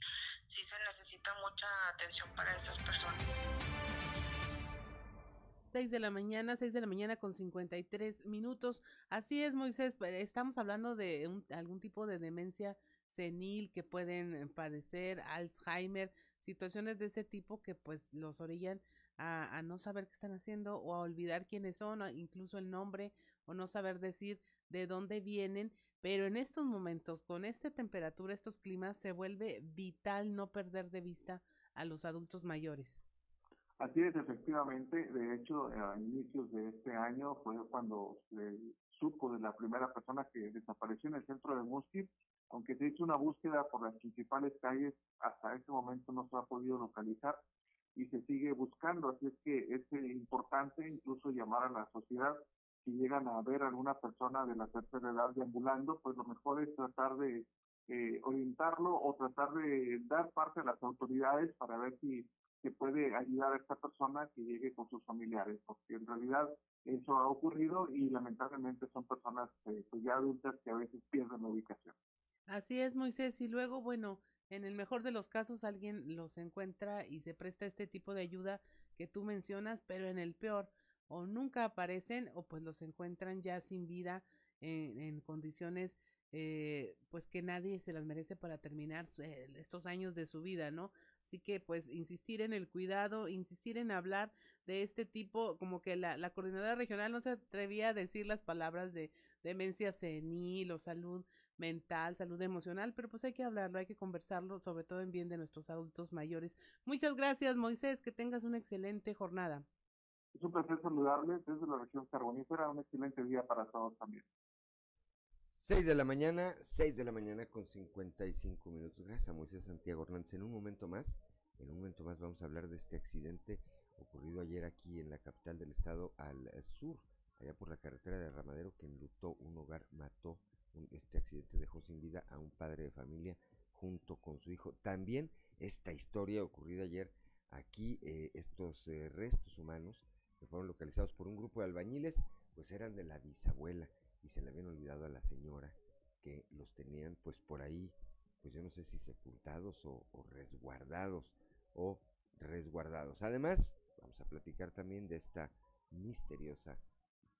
sí se necesita mucha atención para estas personas. 6 de la mañana, 6 de la mañana con 53 minutos. Así es, Moisés, estamos hablando de un, algún tipo de demencia senil que pueden padecer, Alzheimer, situaciones de ese tipo que pues los orillan a, no saber qué están haciendo o a olvidar quiénes son, incluso el nombre o no saber decir de dónde vienen, pero en estos momentos, con esta temperatura, estos climas, se vuelve vital no perder de vista a los adultos mayores. Así es, efectivamente. De hecho, a inicios de este año fue cuando se supo de la primera persona que desapareció en el centro de Musquis aunque se hizo una búsqueda por las principales calles, hasta ese momento no se ha podido localizar y se sigue buscando, así es que es importante incluso llamar a la sociedad, si llegan a ver alguna persona de la tercera edad deambulando, pues lo mejor es tratar de eh, orientarlo o tratar de dar parte a las autoridades para ver si se puede ayudar a esta persona que llegue con sus familiares, porque en realidad eso ha ocurrido y lamentablemente son personas eh, pues ya adultas que a veces pierden la ubicación. Así es, Moisés. Y luego, bueno, en el mejor de los casos alguien los encuentra y se presta este tipo de ayuda que tú mencionas, pero en el peor, o nunca aparecen o pues los encuentran ya sin vida en, en condiciones eh, pues que nadie se las merece para terminar eh, estos años de su vida, ¿no? Así que pues insistir en el cuidado, insistir en hablar de este tipo, como que la, la coordinadora regional no se atrevía a decir las palabras de demencia senil o salud mental, salud emocional, pero pues hay que hablarlo, hay que conversarlo, sobre todo en bien de nuestros adultos mayores. Muchas gracias, Moisés, que tengas una excelente jornada. Es un placer saludarles desde la región carbonífera, un excelente día para todos también. 6 de la mañana, 6 de la mañana con 55 minutos. Gracias a Moisés Santiago Hernández. En un momento más, en un momento más vamos a hablar de este accidente ocurrido ayer aquí en la capital del estado al sur, allá por la carretera de Ramadero, que enlutó un hogar, mató este accidente, dejó sin vida a un padre de familia junto con su hijo. También esta historia ocurrida ayer aquí, eh, estos eh, restos humanos que fueron localizados por un grupo de albañiles, pues eran de la bisabuela y se le habían olvidado a la señora que los tenían pues por ahí, pues yo no sé si sepultados o, o resguardados o resguardados. Además, vamos a platicar también de esta misteriosa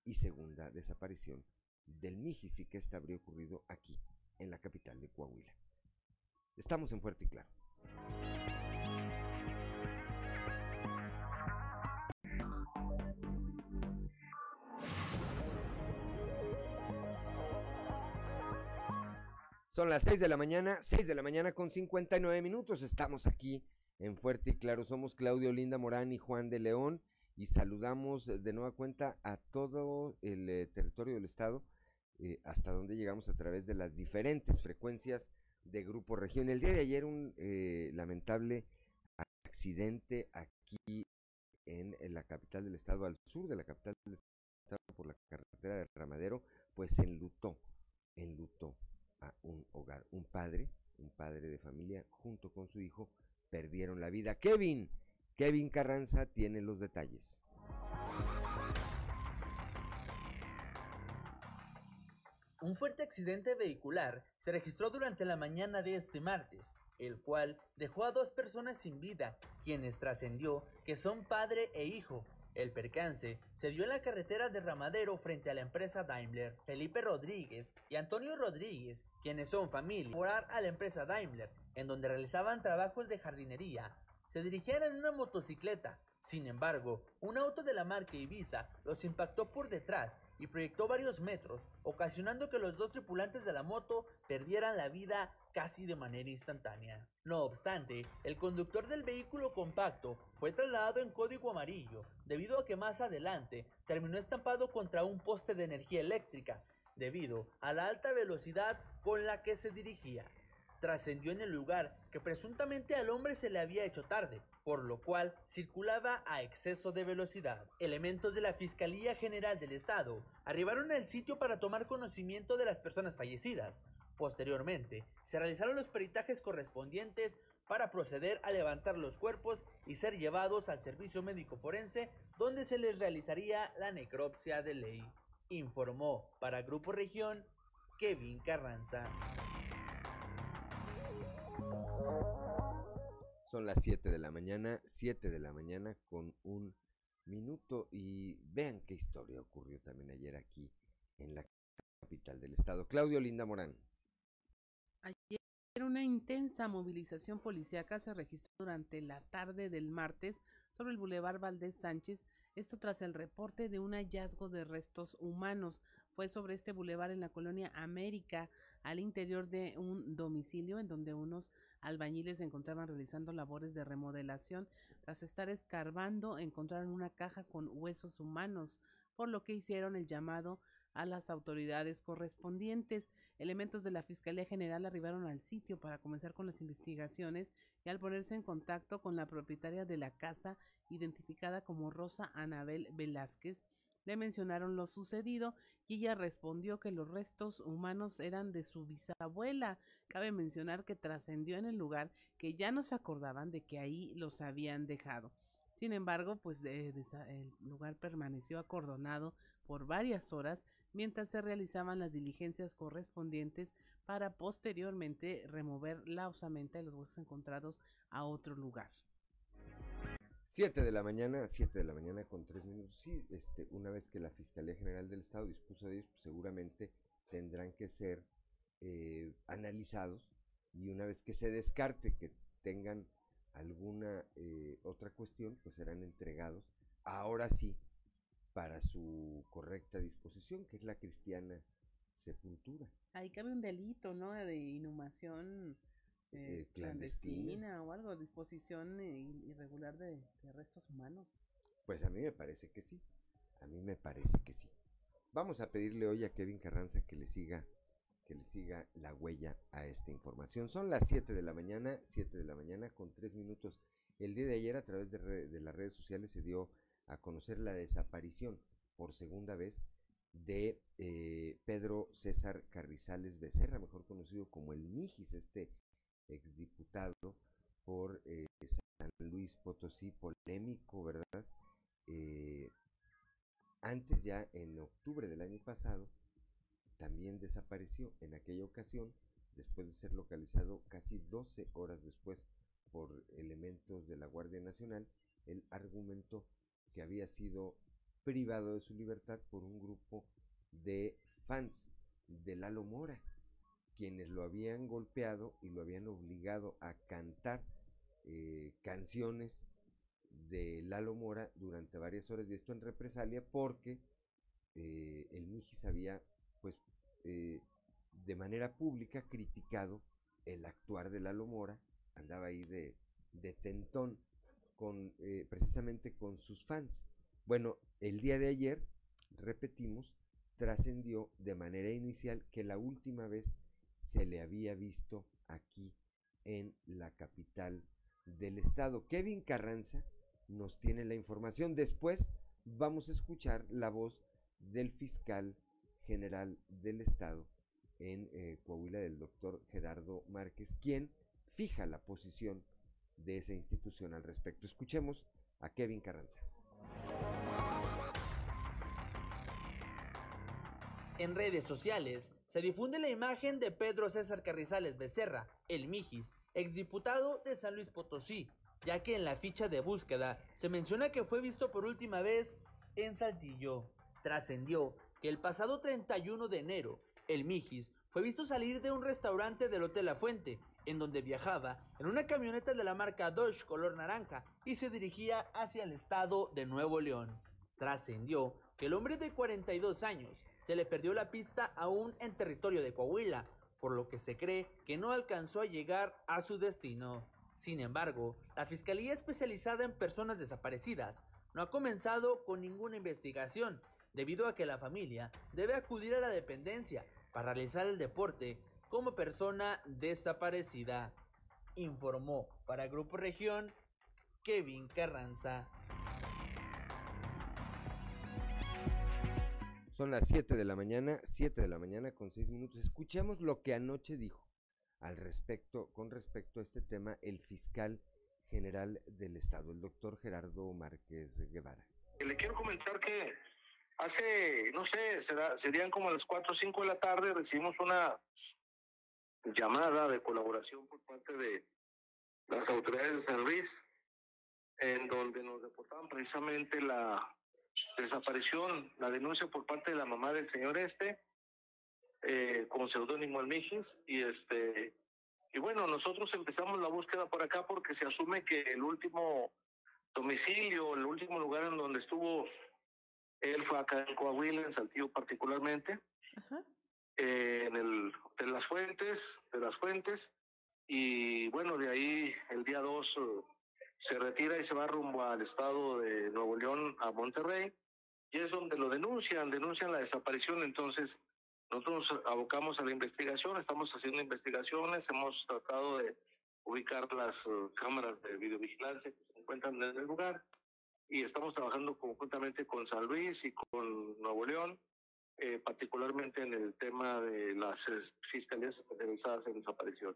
y segunda desaparición del Mijisi que esta habría ocurrido aquí, en la capital de Coahuila. Estamos en Fuerte y Claro. Son las 6 de la mañana, 6 de la mañana con 59 minutos. Estamos aquí en Fuerte y Claro. Somos Claudio Linda Morán y Juan de León y saludamos de nueva cuenta a todo el eh, territorio del estado, eh, hasta donde llegamos a través de las diferentes frecuencias de Grupo Región. El día de ayer un eh, lamentable accidente aquí en, en la capital del estado, al sur de la capital del estado, por la carretera de Ramadero, pues enlutó, enlutó a un hogar. Un padre, un padre de familia, junto con su hijo, perdieron la vida. Kevin, Kevin Carranza tiene los detalles. Un fuerte accidente vehicular se registró durante la mañana de este martes, el cual dejó a dos personas sin vida, quienes trascendió que son padre e hijo. El percance se dio en la carretera de Ramadero frente a la empresa Daimler. Felipe Rodríguez y Antonio Rodríguez, quienes son familia, morar a la empresa Daimler, en donde realizaban trabajos de jardinería, se dirigían en una motocicleta. Sin embargo, un auto de la marca Ibiza los impactó por detrás y proyectó varios metros, ocasionando que los dos tripulantes de la moto perdieran la vida casi de manera instantánea. No obstante, el conductor del vehículo compacto fue trasladado en código amarillo, debido a que más adelante terminó estampado contra un poste de energía eléctrica, debido a la alta velocidad con la que se dirigía trascendió en el lugar que presuntamente al hombre se le había hecho tarde, por lo cual circulaba a exceso de velocidad. Elementos de la Fiscalía General del Estado arribaron al sitio para tomar conocimiento de las personas fallecidas. Posteriormente, se realizaron los peritajes correspondientes para proceder a levantar los cuerpos y ser llevados al servicio médico forense donde se les realizaría la necropsia de ley. Informó para Grupo Región Kevin Carranza. Son las 7 de la mañana, 7 de la mañana con un minuto y vean qué historia ocurrió también ayer aquí en la capital del estado. Claudio Linda Morán. Ayer una intensa movilización policíaca se registró durante la tarde del martes sobre el Boulevard Valdés Sánchez, esto tras el reporte de un hallazgo de restos humanos. Fue sobre este bulevar en la colonia América, al interior de un domicilio en donde unos albañiles se encontraban realizando labores de remodelación. Tras estar escarbando, encontraron una caja con huesos humanos, por lo que hicieron el llamado a las autoridades correspondientes. Elementos de la Fiscalía General arribaron al sitio para comenzar con las investigaciones y al ponerse en contacto con la propietaria de la casa, identificada como Rosa Anabel Velázquez, le mencionaron lo sucedido y ella respondió que los restos humanos eran de su bisabuela. Cabe mencionar que trascendió en el lugar que ya no se acordaban de que ahí los habían dejado. Sin embargo, pues el lugar permaneció acordonado por varias horas mientras se realizaban las diligencias correspondientes para posteriormente remover la osamenta de los huesos encontrados a otro lugar. 7 de la mañana, 7 de la mañana con 3 minutos. Sí, este, una vez que la Fiscalía General del Estado dispuso de ellos, pues seguramente tendrán que ser eh, analizados y una vez que se descarte que tengan alguna eh, otra cuestión, pues serán entregados ahora sí para su correcta disposición, que es la cristiana sepultura. Ahí cabe un delito, ¿no? De inhumación eh, eh, clandestina. o algo, disposición eh, irregular de, restos humanos. Pues a mí me parece que sí, a mí me parece que sí. Vamos a pedirle hoy a Kevin Carranza que le siga que le siga la huella a esta información. Son las 7 de la mañana, 7 de la mañana con 3 minutos. El día de ayer a través de, de las redes sociales se dio a conocer la desaparición por segunda vez de Pedro César Carrizales Becerra, mejor conocido como el Mijis, este exdiputado por eh, San Luis Potosí, polémico, ¿verdad? Eh, antes ya en octubre del año pasado, también desapareció en aquella ocasión, después de ser localizado casi 12 horas después por elementos de la Guardia Nacional, el argumento que había sido privado de su libertad por un grupo de fans de Lalo Mora quienes lo habían golpeado y lo habían obligado a cantar eh, canciones de Lalo Mora durante varias horas y esto en represalia porque eh, el Mijis había pues eh, de manera pública criticado el actuar de Lalo Mora andaba ahí de, de tentón con precisamente con sus fans. Bueno el día de ayer repetimos trascendió de manera inicial que la última vez se le había visto aquí en la capital del estado. Kevin Carranza nos tiene la información. Después vamos a escuchar la voz del fiscal general del Estado en eh, Coahuila, del doctor Gerardo Márquez, quien fija la posición de esa institución al respecto. Escuchemos a Kevin Carranza. En redes sociales se difunde la imagen de Pedro César Carrizales Becerra, el Mijis, exdiputado de San Luis Potosí, ya que en la ficha de búsqueda se menciona que fue visto por última vez en Saltillo. Trascendió que el pasado 31 de enero, el Mijis fue visto salir de un restaurante del Hotel La Fuente, en donde viajaba en una camioneta de la marca Dodge color naranja y se dirigía hacia el estado de Nuevo León. Trascendió que el hombre de 42 años se le perdió la pista aún en territorio de Coahuila, por lo que se cree que no alcanzó a llegar a su destino. Sin embargo, la Fiscalía Especializada en Personas Desaparecidas no ha comenzado con ninguna investigación, debido a que la familia debe acudir a la dependencia para realizar el deporte como persona desaparecida, informó para Grupo Región Kevin Carranza. Son las 7 de la mañana, 7 de la mañana con 6 minutos. Escuchemos lo que anoche dijo al respecto, con respecto a este tema, el fiscal general del Estado, el doctor Gerardo Márquez Guevara. Le quiero comentar que hace, no sé, será, serían como las 4 o 5 de la tarde, recibimos una llamada de colaboración por parte de las autoridades de San Luis, en donde nos reportaban precisamente la desaparición, la denuncia por parte de la mamá del señor este, eh, con seudónimo Almijis, y este, y bueno, nosotros empezamos la búsqueda por acá porque se asume que el último domicilio, el último lugar en donde estuvo él fue acá en Coahuila, en Saltillo particularmente, eh, en el de las Fuentes, de las Fuentes, y bueno, de ahí el día 2 se retira y se va rumbo al estado de Nuevo León, a Monterrey, y es donde lo denuncian, denuncian la desaparición, entonces nosotros abocamos a la investigación, estamos haciendo investigaciones, hemos tratado de ubicar las uh, cámaras de videovigilancia que se encuentran en el lugar y estamos trabajando conjuntamente con San Luis y con Nuevo León, eh, particularmente en el tema de las fiscalías especializadas en desaparición.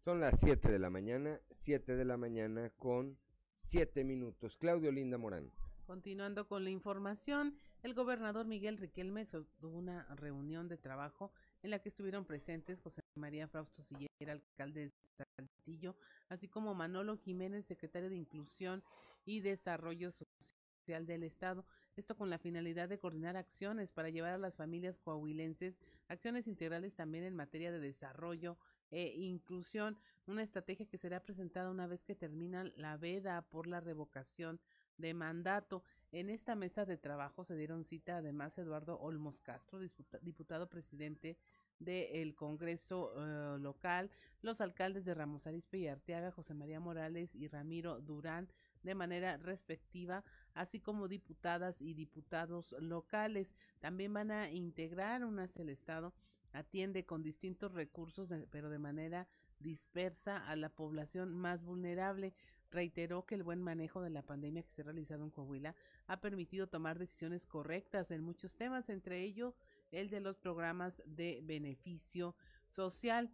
Son las 7 de la mañana, 7 de la mañana con 7 minutos. Claudio Linda Morán. Continuando con la información, el gobernador Miguel Riquelme tuvo una reunión de trabajo en la que estuvieron presentes José María Frausto Sillera, alcalde de Saltillo, así como Manolo Jiménez, secretario de Inclusión y Desarrollo Social del Estado. Esto con la finalidad de coordinar acciones para llevar a las familias coahuilenses acciones integrales también en materia de desarrollo e inclusión, una estrategia que será presentada una vez que termina la veda por la revocación de mandato. En esta mesa de trabajo se dieron cita además Eduardo Olmos Castro, diputado presidente del Congreso eh, local, los alcaldes de Ramos Arizpe y Arteaga, José María Morales y Ramiro Durán, de manera respectiva, así como diputadas y diputados locales. También van a integrar una el Estado atiende con distintos recursos, pero de manera dispersa a la población más vulnerable. Reiteró que el buen manejo de la pandemia que se ha realizado en Coahuila ha permitido tomar decisiones correctas en muchos temas, entre ellos el de los programas de beneficio social.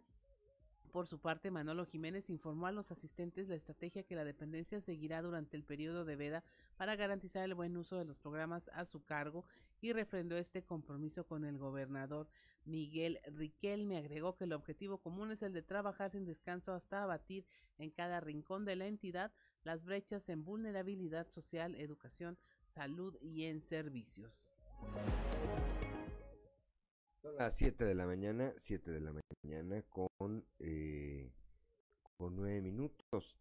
Por su parte, Manolo Jiménez informó a los asistentes la estrategia que la dependencia seguirá durante el periodo de veda para garantizar el buen uso de los programas a su cargo y refrendó este compromiso con el gobernador Miguel Riquelme. Agregó que el objetivo común es el de trabajar sin descanso hasta abatir en cada rincón de la entidad las brechas en vulnerabilidad social, educación, salud y en servicios. Son las 7 de la mañana, 7 de la mañana con, eh, con 9 minutos.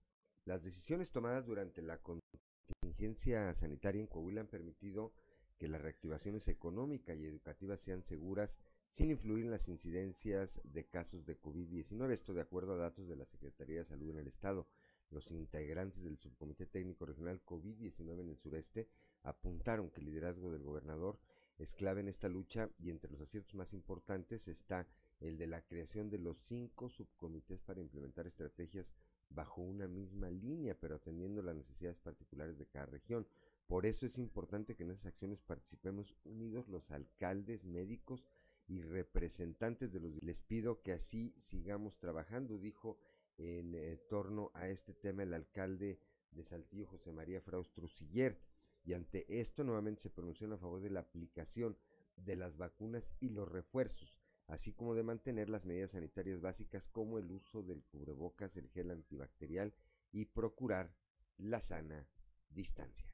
Las decisiones tomadas durante la contingencia sanitaria en Coahuila han permitido que las reactivaciones económicas y educativas sean seguras sin influir en las incidencias de casos de COVID-19. Esto de acuerdo a datos de la Secretaría de Salud en el Estado. Los integrantes del Subcomité Técnico Regional COVID-19 en el sureste apuntaron que el liderazgo del gobernador es clave en esta lucha y entre los aciertos más importantes está el de la creación de los cinco subcomités para implementar estrategias bajo una misma línea, pero atendiendo las necesidades particulares de cada región. Por eso es importante que en esas acciones participemos unidos los alcaldes, médicos y representantes de los... Les pido que así sigamos trabajando, dijo en eh, torno a este tema el alcalde de Saltillo, José María Fraustro Siller. Y ante esto nuevamente se pronunció a favor de la aplicación de las vacunas y los refuerzos, así como de mantener las medidas sanitarias básicas como el uso del cubrebocas, el gel antibacterial y procurar la sana distancia.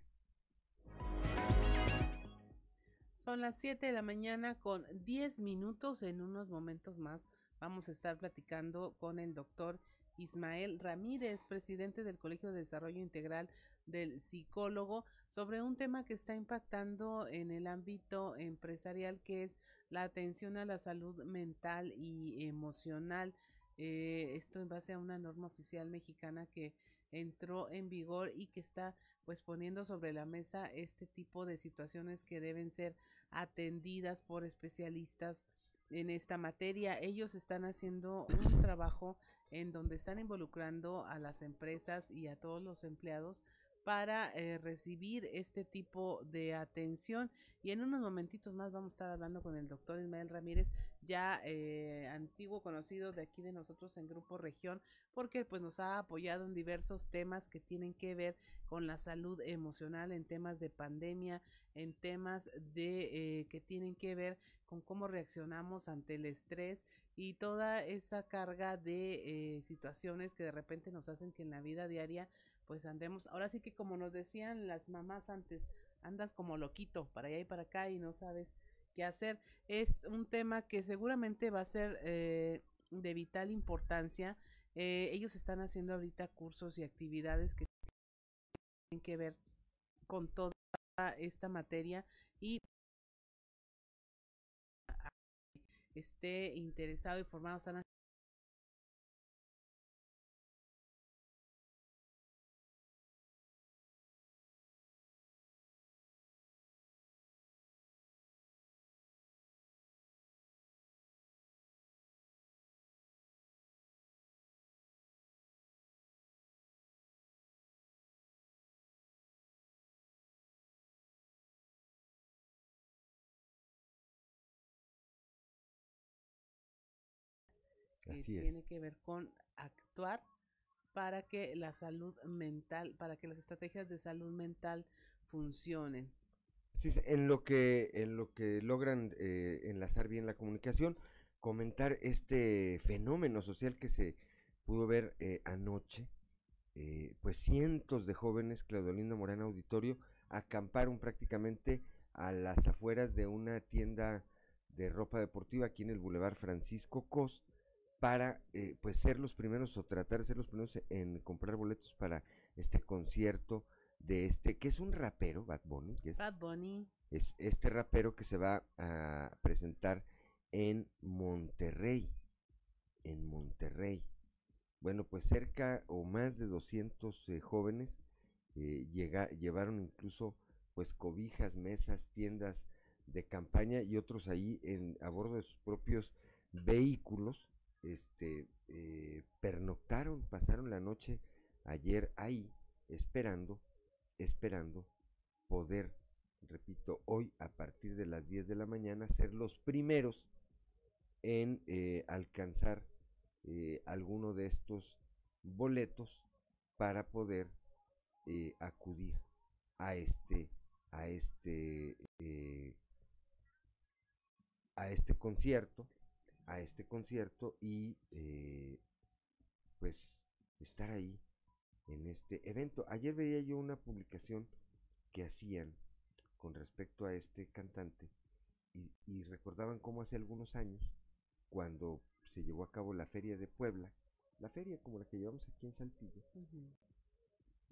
Son las 7 de la mañana con 10 minutos. En unos momentos más vamos a estar platicando con el doctor Ismael Ramírez, presidente del Colegio de Desarrollo Integral del Psicólogo, sobre un tema que está impactando en el ámbito empresarial, que es la atención a la salud mental y emocional. Eh, esto en base a una norma oficial mexicana que entró en vigor y que está pues poniendo sobre la mesa este tipo de situaciones que deben ser atendidas por especialistas en esta materia. Ellos están haciendo un trabajo en donde están involucrando a las empresas y a todos los empleados para eh, recibir este tipo de atención. Y en unos momentitos más vamos a estar hablando con el doctor Ismael Ramírez, ya eh, antiguo conocido de aquí de nosotros en Grupo Región, porque pues nos ha apoyado en diversos temas que tienen que ver con la salud emocional, en temas de pandemia, en temas de eh, que tienen que ver con cómo reaccionamos ante el estrés y toda esa carga de situaciones que de repente nos hacen que en la vida diaria pues andemos, ahora sí que como nos decían las mamás antes, andas como loquito para allá y para acá y no sabes qué hacer. Es un tema que seguramente va a ser eh, de vital importancia. Eh, ellos están haciendo ahorita cursos y actividades que tienen que ver con toda esta materia y esté interesado y formado, están tiene que ver con actuar para que la salud mental, para que las estrategias de salud mental funcionen. Sí, en lo que, en lo que logran eh, enlazar bien la comunicación, comentar este fenómeno social que se pudo ver eh, anoche, eh, pues cientos de jóvenes, Claudolinda Morán Auditorio, acamparon prácticamente a las afueras de una tienda de ropa deportiva aquí en el Boulevard Francisco Cos, para eh, pues ser los primeros o tratar de ser los primeros en comprar boletos para este concierto de este, que es un rapero, Bad Bunny, que es, Bad Bunny. es este rapero que se va a presentar en Monterrey, en Monterrey. Bueno, pues cerca o más de 200 eh, jóvenes eh, llega, llevaron incluso pues cobijas, mesas, tiendas de campaña y otros ahí en, a bordo de sus propios vehículos este, eh, pernoctaron, pasaron la noche ayer ahí, esperando, esperando poder, repito, hoy a partir de las 10 de la mañana, ser los primeros en eh, alcanzar eh, alguno de estos boletos para poder acudir a este a este a este concierto a este concierto y eh, pues estar ahí en este evento. Ayer veía yo una publicación que hacían con respecto a este cantante y, recordaban cómo hace algunos años, cuando se llevó a cabo la feria de Puebla, la feria como la que llevamos aquí en Saltillo,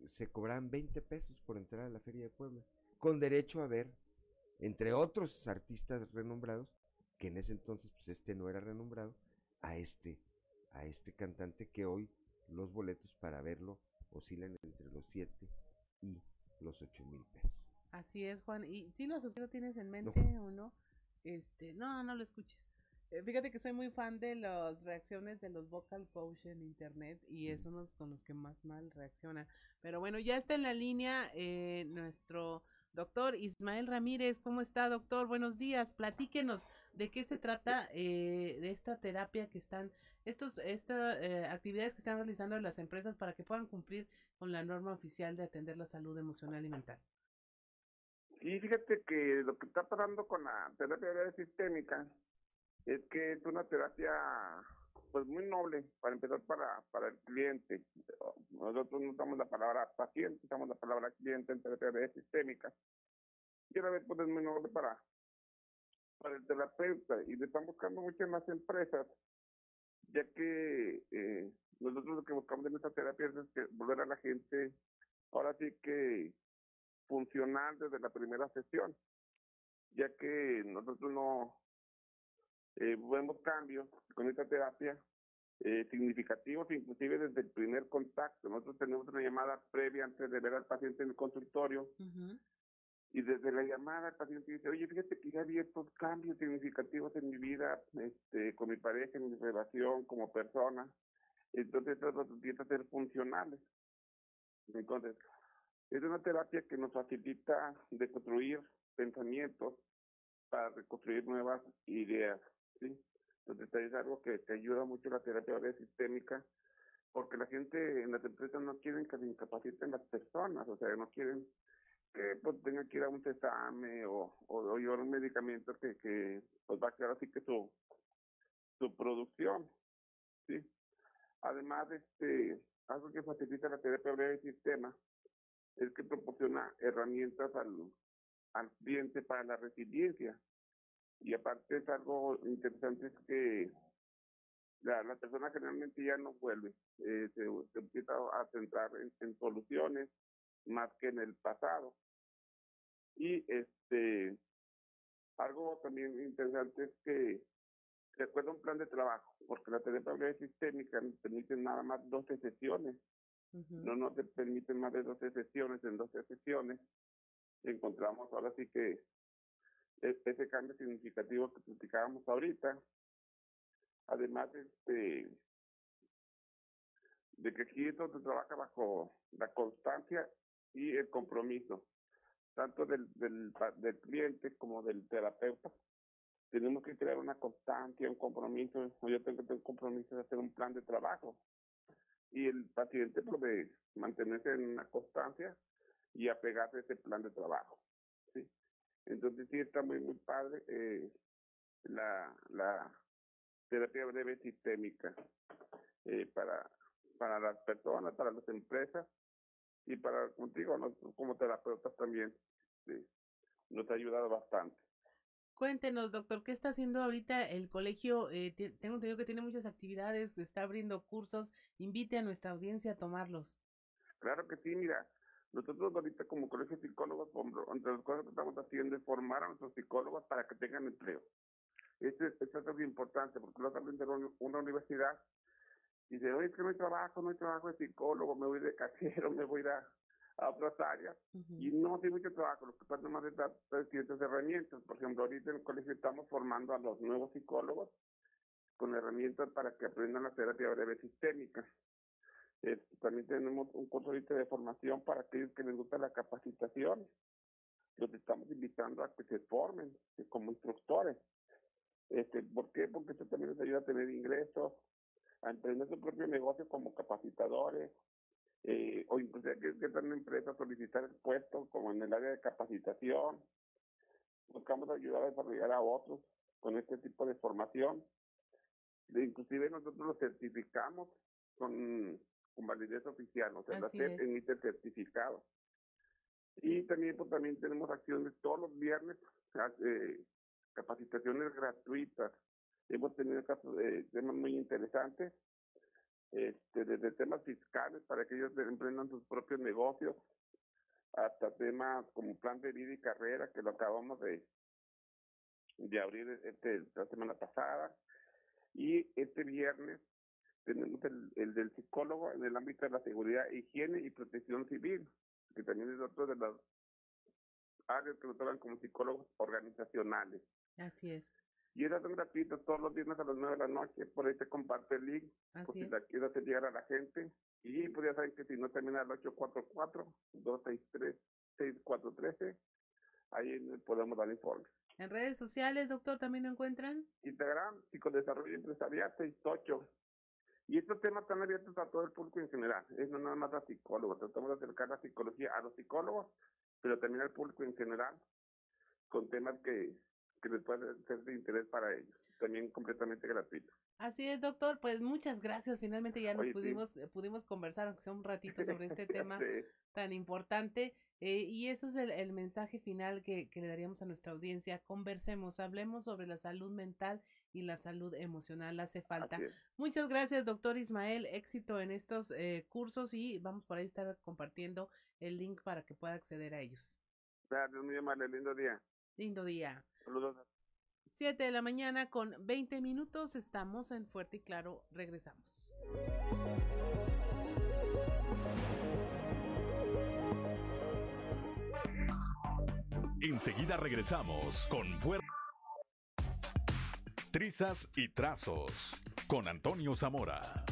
se cobraban 20 pesos por entrar a la feria de Puebla, con derecho a ver, entre otros artistas renombrados, que en ese entonces pues este no era renombrado, a este, a este cantante que hoy los boletos para verlo oscilan entre los 7 y los 8 mil pesos. Así es, Juan. ¿Y si los lo tienes en mente o no? Este, no, no lo escuches. Eh, Fíjate que soy muy fan de las reacciones de los vocal coach en internet y es uno con los que más mal reacciona. Pero bueno, ya está en la línea eh, nuestro doctor Ismael Ramírez. ¿Cómo está, doctor? Buenos días. Platíquenos de qué se trata eh, de esta terapia que están, estas eh, actividades que están realizando las empresas para que puedan cumplir con la norma oficial de atender la salud emocional y mental. Fíjate que lo que está pasando con la terapia sistémica es que es una terapia pues muy noble para empezar para, para el cliente. Nosotros no usamos la palabra paciente, usamos la palabra cliente en terapia breve sistémica. Y a la vez pues es muy noble para, para el terapeuta y le están buscando muchas más empresas, ya que eh, nosotros lo que buscamos en esta terapia es que volver a la gente, ahora sí que funcional desde la primera sesión, ya que nosotros no eh, vemos cambios con esta terapia eh, significativos, inclusive desde el primer contacto. Nosotros tenemos una llamada previa antes de ver al paciente en el consultorio y desde la llamada el paciente dice, oye, fíjate que ya vi estos cambios significativos en mi vida, este, con mi pareja, en mi relación, como persona. Entonces, eso empieza a ser funcionales. Entonces, es una terapia que nos facilita de construir pensamientos para reconstruir nuevas ideas, ¿sí? Entonces, es algo que te ayuda mucho la terapia breve sistémica, porque la gente en las empresas no quieren que se incapaciten las personas, o sea, no quieren que pues, tengan que ir a un cesame o, o, llevar un medicamento que, que pues va a quedar así que su, su producción, ¿sí? Además, este, algo que facilita la terapia breve sistema es que proporciona herramientas al, al cliente para la resiliencia. Y aparte es algo interesante es que la, la persona generalmente ya no vuelve, eh, se, se, empieza a centrar en, en, soluciones más que en el pasado. Y este algo también interesante es que se acuerda un plan de trabajo, porque la terapia breve sistémica nos permite nada más 12 sesiones Uh -huh. No nos permiten más de 12 sesiones. En 12 sesiones encontramos ahora sí que ese cambio significativo que platicábamos ahorita. Además, este, de que aquí esto se trabaja bajo la constancia y el compromiso, tanto del, del, del cliente como del terapeuta. Tenemos que crear una constancia, un compromiso. Yo tengo que tener un compromiso de hacer un plan de trabajo y el paciente puede mantenerse en una constancia y apegarse a ese plan de trabajo. Entonces sí está muy, muy padre eh, la, la terapia breve sistémica eh, para, para las personas, para las empresas y para, contigo, nosotros como terapeutas también sí, nos ha ayudado bastante. Cuéntenos, doctor, ¿qué está haciendo ahorita el colegio? Eh, tengo entendido que tiene muchas actividades, está abriendo cursos. Invite a nuestra audiencia a tomarlos. Claro que sí, mira, nosotros ahorita como colegio de psicólogos, entre las cosas que estamos haciendo es formar a nuestros psicólogos para que tengan empleo. Esto es, esto es importante, porque los salen de una universidad y dicen, oye, es que no hay trabajo, no hay trabajo de psicólogo, me voy de casero, [laughs] me voy a a otras áreas uh -huh. y no hay mucho trabajo, lo que pasa más es dar ciertas herramientas. Por ejemplo, ahorita en el colegio estamos formando a los nuevos psicólogos con herramientas para que aprendan la terapia breve sistémica. Eh, también tenemos un curso de formación para aquellos que les gusta la capacitación. Los estamos invitando a que se formen eh, como instructores. Este, ¿Por qué? Porque eso también les ayuda a tener ingresos, a emprender su propio negocio como capacitadores, eh, o incluso que, que están en empresas solicitar el puesto como en el área de capacitación. Buscamos ayudar a desarrollar a otros con este tipo de formación. Inclusive nosotros lo certificamos con, con validez oficial, o sea, Así la SEP emite el certificado. Y también, pues, también tenemos acciones todos los viernes, eh, capacitaciones gratuitas. Hemos tenido casos de temas muy interesantes este, desde temas fiscales para que ellos emprendan sus propios negocios, hasta temas como plan de vida y carrera, que lo acabamos de, de abrir este, la semana pasada. Y este viernes tenemos el, el del psicólogo en el ámbito de la seguridad, higiene y protección civil, que también es otro de las áreas que nos tocan como psicólogos organizacionales. Así es. Y esas son gratuitas todos los viernes a las 9 de la noche. Por ahí te comparte el link. Por Así si es. la quieres hacer llegar a la gente. Y pues ya saben que si no termina el 844-263-6413, ahí podemos dar informe. En redes sociales, doctor, también lo encuentran. Instagram, Psicodesarrollo Empresarial 68. Y estos temas están abiertos a todo el público en general. Es no nada más a psicólogos. Tratamos de acercar la psicología a los psicólogos, pero también al público en general, con temas que, que les pueden ser de interés para ellos. También completamente gratuito. Así es, doctor. Pues muchas gracias. Finalmente ya nos Oye, pudimos eh, pudimos conversar, aunque sea un ratito, sobre este [laughs] tema tan importante. eh, y eso es el, el mensaje final que, que le daríamos a nuestra audiencia. Conversemos, hablemos sobre la salud mental y la salud emocional. Hace falta. Muchas gracias, doctor Ismael. Éxito en estos eh, cursos y vamos por ahí a estar compartiendo el link para que pueda acceder a ellos. Gracias, muy amable. Lindo día. Lindo día. Saludos. 7 de la mañana con 20 minutos. Estamos en Fuerte y Claro. Regresamos. Enseguida regresamos con Fuerte. Trizas y Trazos con Antonio Zamora.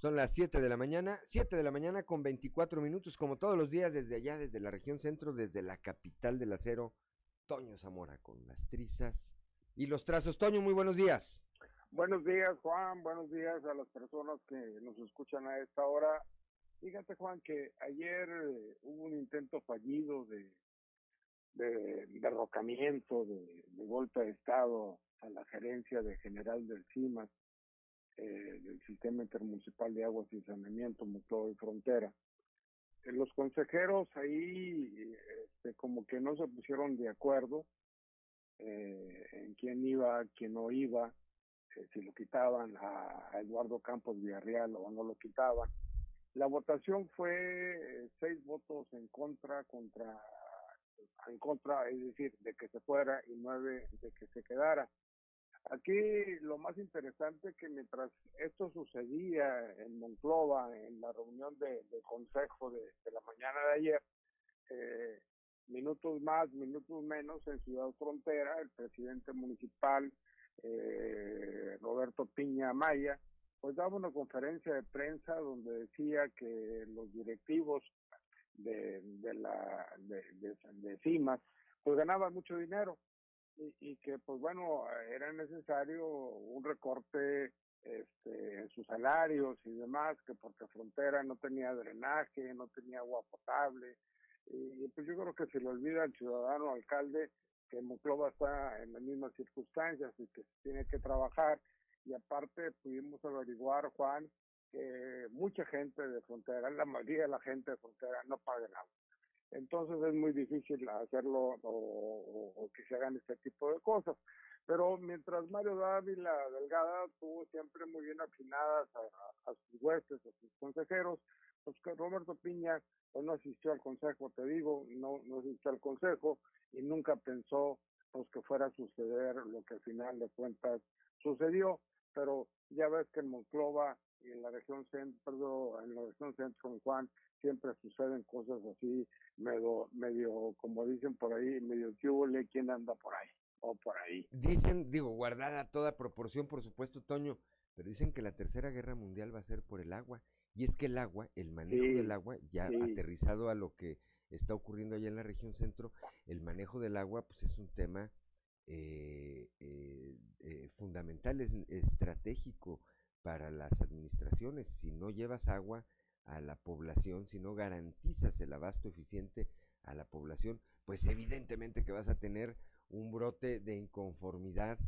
Son las 7 de la mañana, 7 de la mañana con 24 minutos, como todos los días desde allá, desde la región centro, desde la capital del acero, Toño Zamora con las trizas y los trazos. Toño, muy buenos días. Buenos días, Juan. Buenos días a las personas que nos escuchan a esta hora. Fíjate, Juan, que ayer eh, hubo un intento fallido de, de derrocamiento, de, de golpe de Estado a la gerencia de general del CIMAS, eh, del Sistema Intermunicipal de Aguas y Saneamiento, Muclova y Frontera. Eh, los consejeros ahí este, como que no se pusieron de acuerdo eh, en quién iba, quién no iba, eh, si lo quitaban a, a Eduardo Campos Villarreal o no lo quitaban. La votación fue seis votos en contra contra en contra, es decir, de que se fuera y nueve de que se quedara. Aquí lo más interesante que mientras esto sucedía en Monclova, en la reunión de, consejo de, de la mañana de ayer, eh, minutos más, minutos menos, en Ciudad Frontera, el presidente municipal, eh, Roberto Piña Maya, pues daba una conferencia de prensa donde decía que los directivos de, de la de, de, de CIMAS pues ganaban mucho dinero y, y, que pues bueno era necesario un recorte este, en sus salarios y demás que porque Frontera no tenía drenaje no tenía agua potable y, pues yo creo que se le olvida al ciudadano alcalde que Monclova está en las mismas circunstancias y que se tiene que trabajar y aparte pudimos averiguar Juan que mucha gente de frontera, la mayoría de la gente de frontera no paga el agua. Entonces es muy difícil hacerlo o, que se hagan este tipo de cosas. Pero mientras Mario Dávila Delgada tuvo siempre muy bien afinadas a, a sus huestes, a sus consejeros, pues que Roberto Piña pues no asistió al consejo, te digo, no, no asistió al consejo y nunca pensó pues que fuera a suceder lo que al final de cuentas sucedió. Pero ya ves que en Monclova y en la región centro, en la región centro, en Juan, siempre suceden cosas así, medio, medio como dicen por ahí, medio le quién anda por ahí, o por ahí. Dicen, digo, guardada toda proporción, por supuesto, Toño, pero dicen que la tercera guerra mundial va a ser por el agua. Y es que el agua, el manejo Sí, del agua, ya sí. aterrizado a lo que está ocurriendo allá en la región centro, el manejo del agua, pues es un tema eh, eh, eh, fundamental, es estratégico para las administraciones. Si no llevas agua a la población, si no garantizas el abasto eficiente a la población, pues evidentemente que vas a tener un brote de inconformidad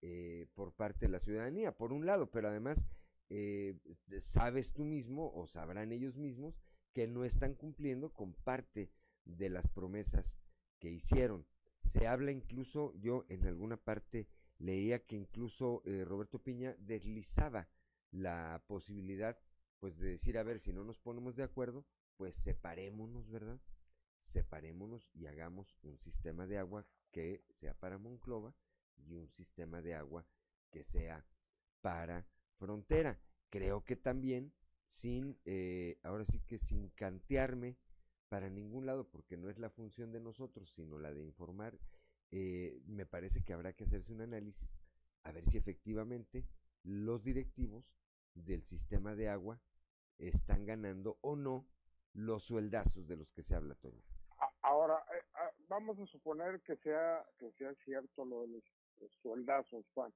eh, por parte de la ciudadanía, por un lado, pero además eh, sabes tú mismo o sabrán ellos mismos que no están cumpliendo con parte de las promesas que hicieron. Se habla incluso, yo en alguna parte leía que incluso eh, Roberto Piña deslizaba la posibilidad pues de decir, a ver, si no nos ponemos de acuerdo, pues separémonos, ¿verdad? Separémonos y hagamos un sistema de agua que sea para Monclova y un sistema de agua que sea para frontera. Creo que también sin, eh, ahora sí que sin cantearme para ningún lado porque no es la función de nosotros, sino la de informar, eh, me parece que habrá que hacerse un análisis a ver si efectivamente los directivos del sistema de agua están ganando o no los sueldazos de los que se habla, Toño. Ahora, eh, ah, vamos a suponer que sea, que sea cierto lo de los, sueldazos, Juan.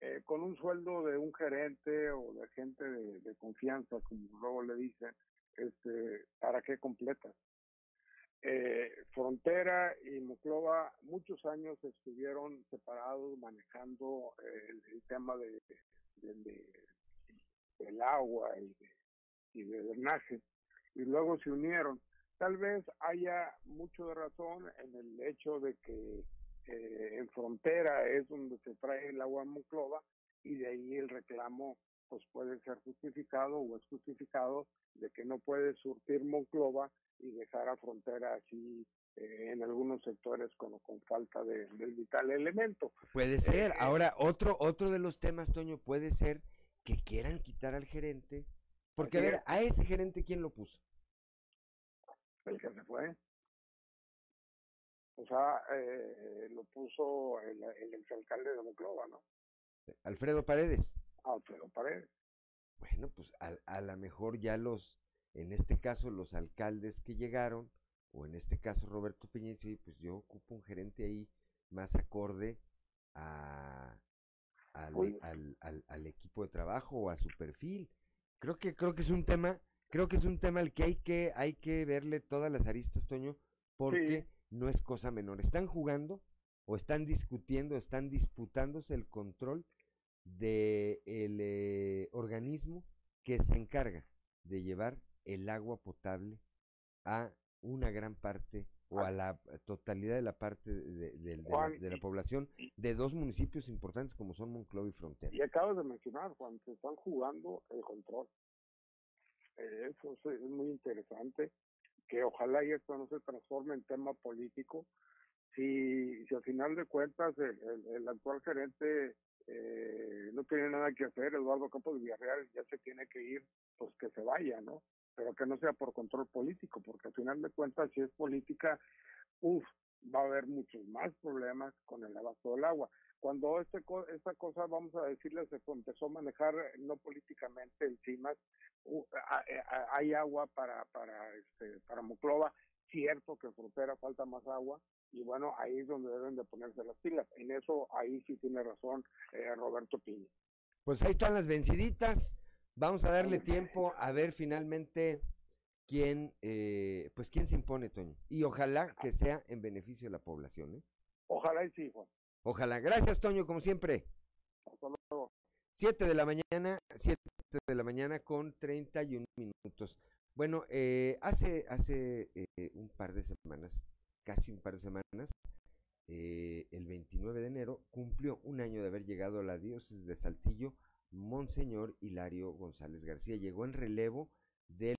Eh, con un sueldo de un gerente o de gente de, confianza, como luego le dicen, este, ¿para qué completas? Eh, Frontera y Muclova muchos años estuvieron separados manejando eh, el, tema de- del agua y de, y de drenaje y luego se unieron. Tal vez haya mucho de razón en el hecho de que eh, en Frontera es donde se trae el agua a Monclova y de ahí el reclamo pues puede ser justificado o es justificado de que no puede surtir Monclova y dejar a Frontera así eh, en algunos sectores con, con falta de, del vital elemento. Puede ser. Eh, Ahora, otro, otro de los temas, Toño, puede ser que quieran quitar al gerente. Porque, a ver, es. a ese gerente, ¿quién lo puso? el que se fue. O sea, eh, lo puso el, el exalcalde de Monclova, ¿no? Alfredo Paredes. Alfredo Paredes. Bueno, pues a, a lo mejor ya los, en este caso, los alcaldes que llegaron, o en este caso Roberto "Oye, pues yo ocupo un gerente ahí más acorde a, al, al- al- al equipo de trabajo o a su perfil. Creo que, creo que es un tema, creo que es un tema al que hay que, hay que verle todas las aristas, Toño, porque no es cosa menor. Están jugando o están discutiendo, están disputándose el control de el eh, organismo que se encarga de llevar el agua potable a una gran parte o a la totalidad de la parte de, de- de la- de población de dos municipios importantes como son Monclova y Frontera. Y acabas de mencionar, Juan, que están jugando el control. Eh, Eso es, es muy interesante, que ojalá y esto no se transforme en tema político. Si, si al final de cuentas el, el- el actual gerente eh, no tiene nada que hacer, Eduardo Campos Villarreal ya se tiene que ir, pues que se vaya, ¿no? Pero que no sea por control político, porque al final de cuentas si es política, uff, va a haber muchos más problemas con el abasto del agua. Cuando este esta cosa, vamos a decirle, se empezó a manejar eh, no políticamente encima, hay agua para para este para Monclova, cierto que en frontera falta más agua y bueno, ahí es donde deben de ponerse las pilas. En eso ahí sí tiene razón eh, Roberto Piña. Pues ahí están las venciditas. Vamos a darle tiempo a ver finalmente quién, eh, pues quién se impone, Toño. Y ojalá que sea en beneficio de la población. ¿eh? Ojalá y sí, Juan. Ojalá. Gracias, Toño, como siempre. Hasta luego. 7 de la mañana, 7 de la mañana con 31 minutos. Bueno, eh, hace, hace eh, un par de semanas, casi un par de semanas, eh, el 29 de enero, cumplió un año de haber llegado a la diócesis de Saltillo, Monseñor Hilario González García. Llegó en relevo del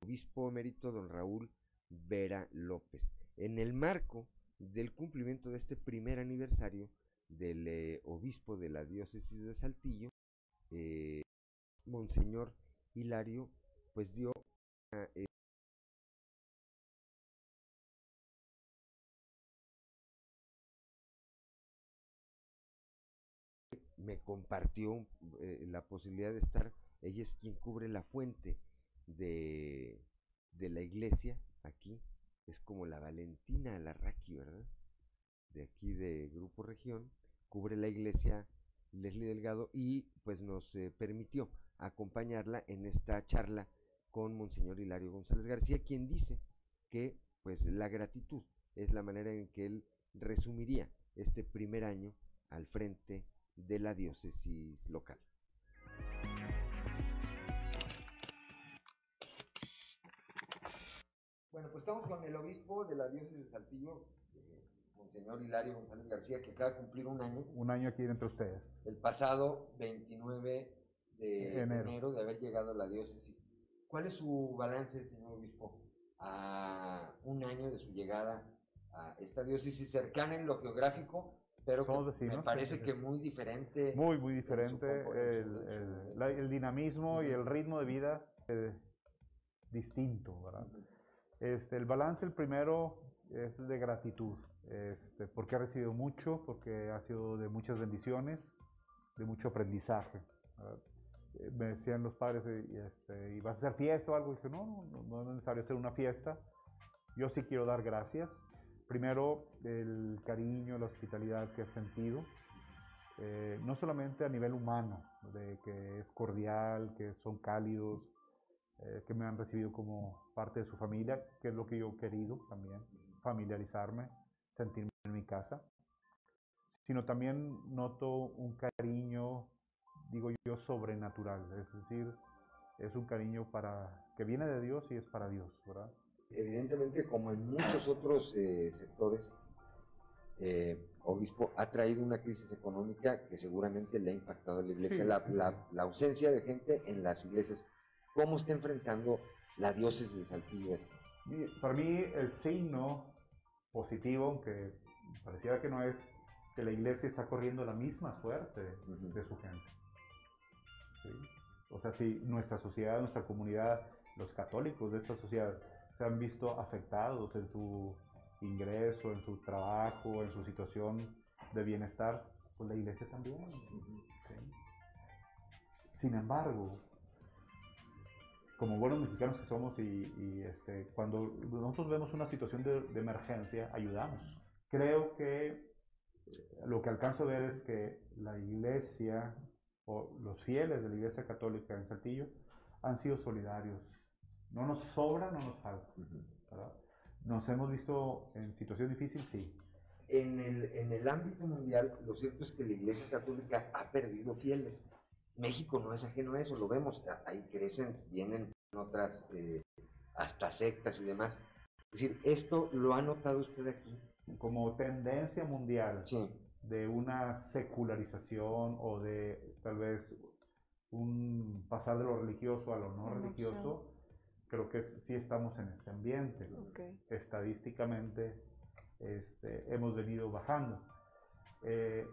obispo emérito don Raúl Vera López. En el marco del cumplimiento de este primer aniversario del eh, obispo de la diócesis de Saltillo, eh, Monseñor Hilario, pues dio una, eh, me compartió eh, la posibilidad de estar, ella es quien cubre la fuente de, de la iglesia aquí, es como la Valentina Alarraqui, ¿verdad? De aquí de Grupo Región, cubre la iglesia Leslie Delgado y pues nos eh, permitió acompañarla en esta charla con Monseñor Hilario González García, quien dice que pues la gratitud es la manera en que él resumiría este primer año al frente de la diócesis local. Bueno, pues estamos con el obispo de la diócesis de Saltillo, eh, Monseñor Hilario González García, que acaba de cumplir un año, Un año aquí entre ustedes. el pasado 29 de Enero. enero. de haber llegado a la diócesis. ¿Cuál es su balance, señor obispo, a un año de su llegada a esta diócesis cercana en lo geográfico, pero que me parece que muy diferente? Muy, muy diferente. El, el- el dinamismo y el ritmo de vida eh, distinto, ¿verdad? Este, el balance, el primero, es de gratitud, este, porque ha recibido mucho, porque ha sido de muchas bendiciones, de mucho aprendizaje. ¿verdad? Eh, Me decían los padres, eh, y, este, ¿y vas a hacer fiesta o algo? Y dije, no, no, no es necesario hacer una fiesta. Yo sí quiero dar gracias. Primero, el cariño, la hospitalidad que he sentido, eh, no solamente a nivel humano, de que es cordial, que son cálidos, eh, que me han recibido como parte de su familia, que es lo que yo he querido también, familiarizarme, sentirme en mi casa, sino también noto un cariño, digo yo, sobrenatural, es decir, es un cariño para que viene de Dios y es para Dios, ¿verdad? Evidentemente, como en muchos otros eh, sectores, eh, obispo, ha traído una crisis económica que seguramente le ha impactado a la iglesia, Sí, la, ausencia de gente en las iglesias. ¿Cómo está enfrentando la diócesis de Saltillo esto? Para mí el signo positivo, aunque pareciera que no es, que la iglesia está corriendo la misma suerte de su gente. ¿sí? O sea, si nuestra sociedad, nuestra comunidad, los católicos de esta sociedad se han visto afectados en su ingreso, en su trabajo, en su situación de bienestar, pues la iglesia también. Sin embargo, como buenos mexicanos que somos y, este, cuando nosotros vemos una situación de, de emergencia, ayudamos. Creo que eh, lo que alcanzo a ver es que la iglesia o los fieles de la iglesia católica en Saltillo han sido solidarios. No nos sobra, no nos falta. ¿verdad? Nos hemos visto en situación difícil, sí. En el, en el ámbito mundial, lo cierto es que la iglesia católica ha perdido fieles. México no es ajeno a eso, lo vemos, ahí crecen, vienen otras, eh, hasta sectas y demás. Es decir, ¿esto lo ha notado usted aquí? Como tendencia mundial de una secularización o de tal vez un pasar de lo religioso a lo no religioso. Creo que sí estamos en ese ambiente. Estadísticamente este, hemos venido bajando. Eh,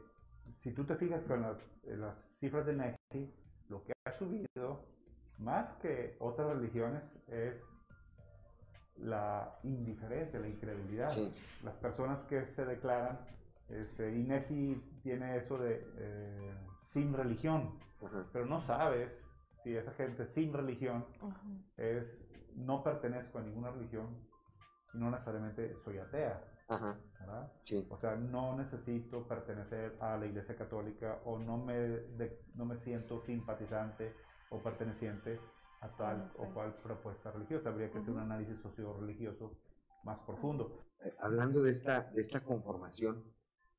si tú te fijas con las, cifras de NEGI, lo que ha subido más que otras religiones es la indiferencia, la incredulidad. Las personas que se declaran, este, INEGI tiene eso de eh, sin religión, pero no sabes si esa gente sin religión es no pertenezco a ninguna religión y no necesariamente soy atea. ¿verdad? O sea, no necesito pertenecer a la Iglesia Católica o no me, de- no me siento simpatizante o perteneciente a tal o cual propuesta religiosa. Habría que hacer un análisis socio-religioso más profundo. Eh, hablando de esta, de esta conformación,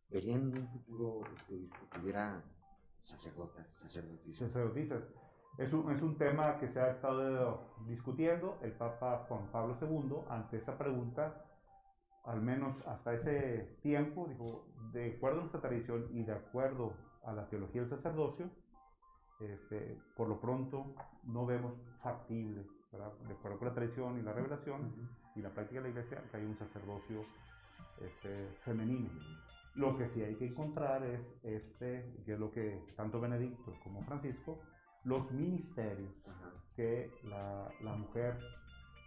¿verían en un futuro este, que hubiera sacerdotas, sacerdotisas? sacerdotisas. Es un, es un tema que se ha estado discutiendo. El Papa Juan Pablo II, ante esa pregunta, al menos hasta ese tiempo, dijo, de acuerdo a nuestra tradición y de acuerdo a la teología del sacerdocio, este, por lo pronto no vemos factible, ¿verdad? de acuerdo con la tradición y la revelación y la práctica de la iglesia, que hay un sacerdocio este, femenino. Lo que sí hay que encontrar es este, que es lo que tanto Benedicto como Francisco, los ministerios que la, la mujer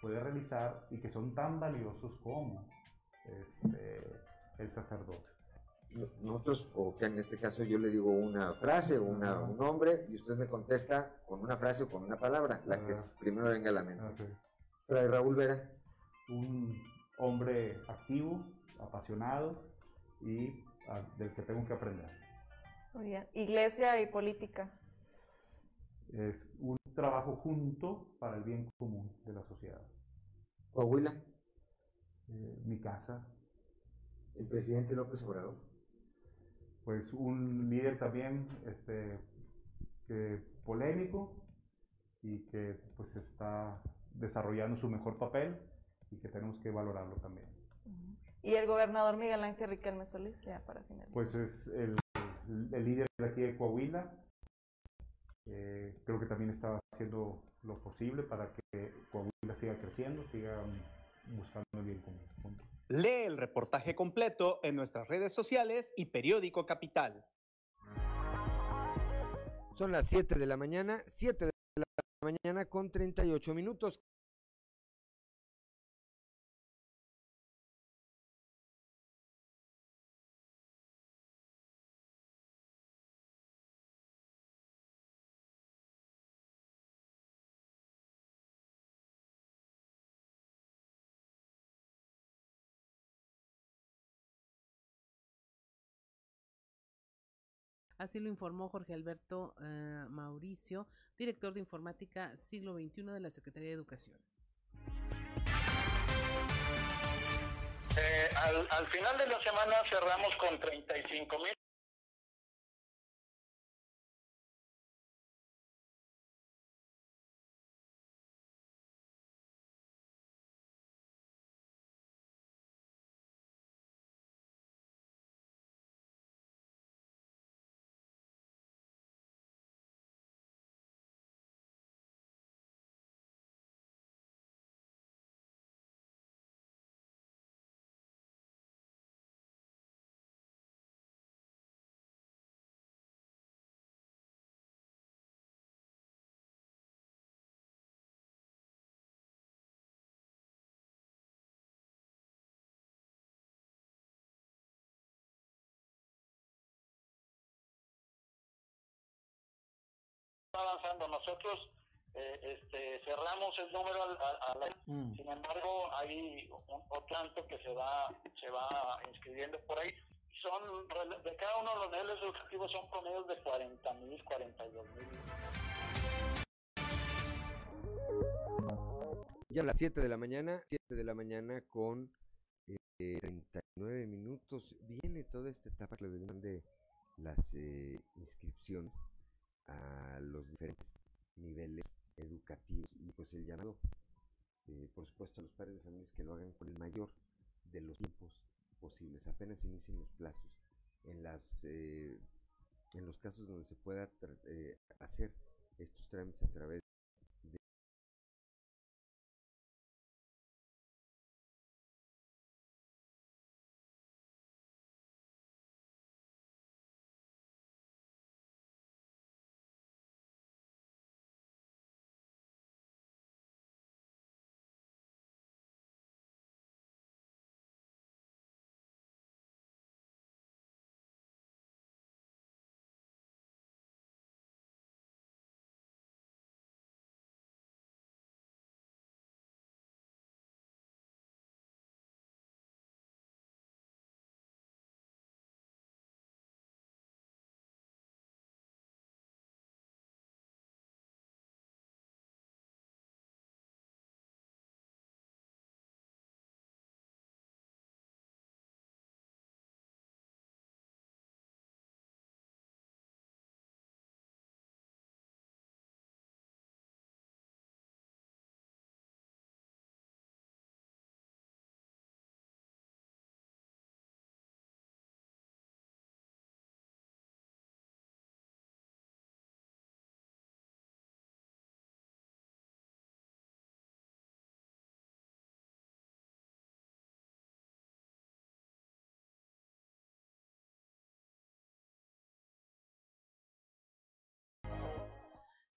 puede realizar y que son tan valiosos como este, el sacerdote. No- Nosotros, o que en este caso yo le digo una frase o una, un nombre y usted me contesta con una frase o con una palabra, la que Ah. primero venga a la mente. Fray Raúl Vera. Un hombre activo, apasionado y ah, del que tengo que aprender. Muy bien. Iglesia y política. Es un trabajo junto para el bien común de la sociedad. Coahuila. Eh, mi casa. El presidente López Obrador. Pues un líder también este, que polémico y que pues está desarrollando su mejor papel y que tenemos que valorarlo también. Y el gobernador Miguel Ángel Riquelme Solís, ya para finalizar. Pues es el, el líder de aquí de Coahuila. Eh, creo que también está haciendo lo posible para que Coahuila siga creciendo, siga buscando el bien común. Punto. Lee el reportaje completo en nuestras redes sociales y periódico Capital. Son las 7 de la mañana, 7 de la mañana con 38 minutos. Así lo informó Jorge Alberto eh, Mauricio, director de informática siglo XXI de la Secretaría de Educación. Eh, al, al final de la semana cerramos con 35 mil avanzando. Nosotros eh, este, cerramos el número al, al, al mm. sin embargo hay un, otro tanto que se va se va inscribiendo por ahí. Son de cada uno de los niveles educativos son promedios de 40 mil, 42 mil. Ya a las 7 de la mañana, 7 de la mañana con eh, 39 minutos, viene toda esta etapa de las eh, inscripciones a los diferentes niveles educativos y pues el llamado eh, por supuesto a los padres de familias que lo hagan con el mayor de los tiempos posibles. Apenas inicien los plazos en las eh, en los casos donde se pueda eh, hacer estos trámites a través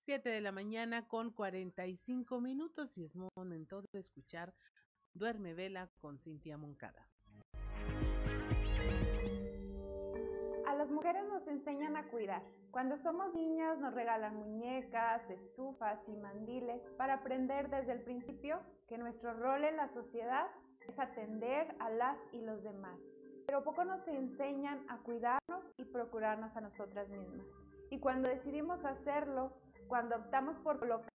Siete de la mañana con 45 minutos y es momento de escuchar Duerme Vela con Cintia Moncada. A las mujeres nos enseñan a cuidar. Cuando somos niñas nos regalan muñecas, estufas y mandiles para aprender desde el principio que nuestro rol en la sociedad es atender a las y los demás. Pero poco nos enseñan a cuidarnos y procurarnos a nosotras mismas. Y cuando decidimos hacerlo, cuando optamos por colocar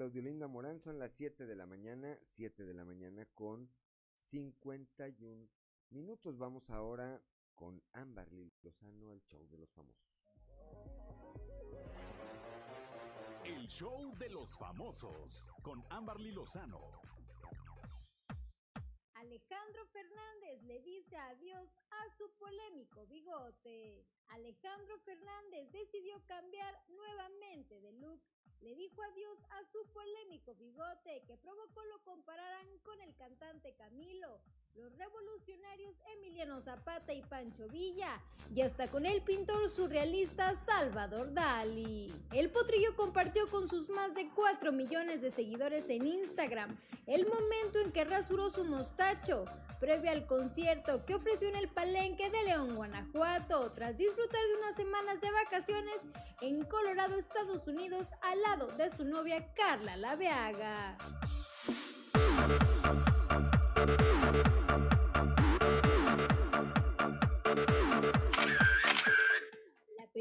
Claudio Linda Morán, son las 7 de la mañana, 7 de la mañana con 51 minutos. Vamos ahora con Amberly Lozano al show de los famosos. El show de los famosos con Amberly Lozano. Alejandro Fernández le dice adiós a su polémico bigote. Alejandro Fernández decidió cambiar nuevamente de look. Le dijo adiós a su polémico bigote que provocó lo compararan con el cantante Camilo, los revolucionarios Emiliano Zapata y Pancho Villa, y hasta con el pintor surrealista Salvador Dali. El potrillo compartió con sus más de 4 millones de seguidores en Instagram el momento en que rasuró su mostacho, previo al concierto que ofreció en el Palenque de León, Guanajuato, tras disfrutar de unas semanas de vacaciones en Colorado, Estados Unidos, al lado de su novia Carla Laveaga.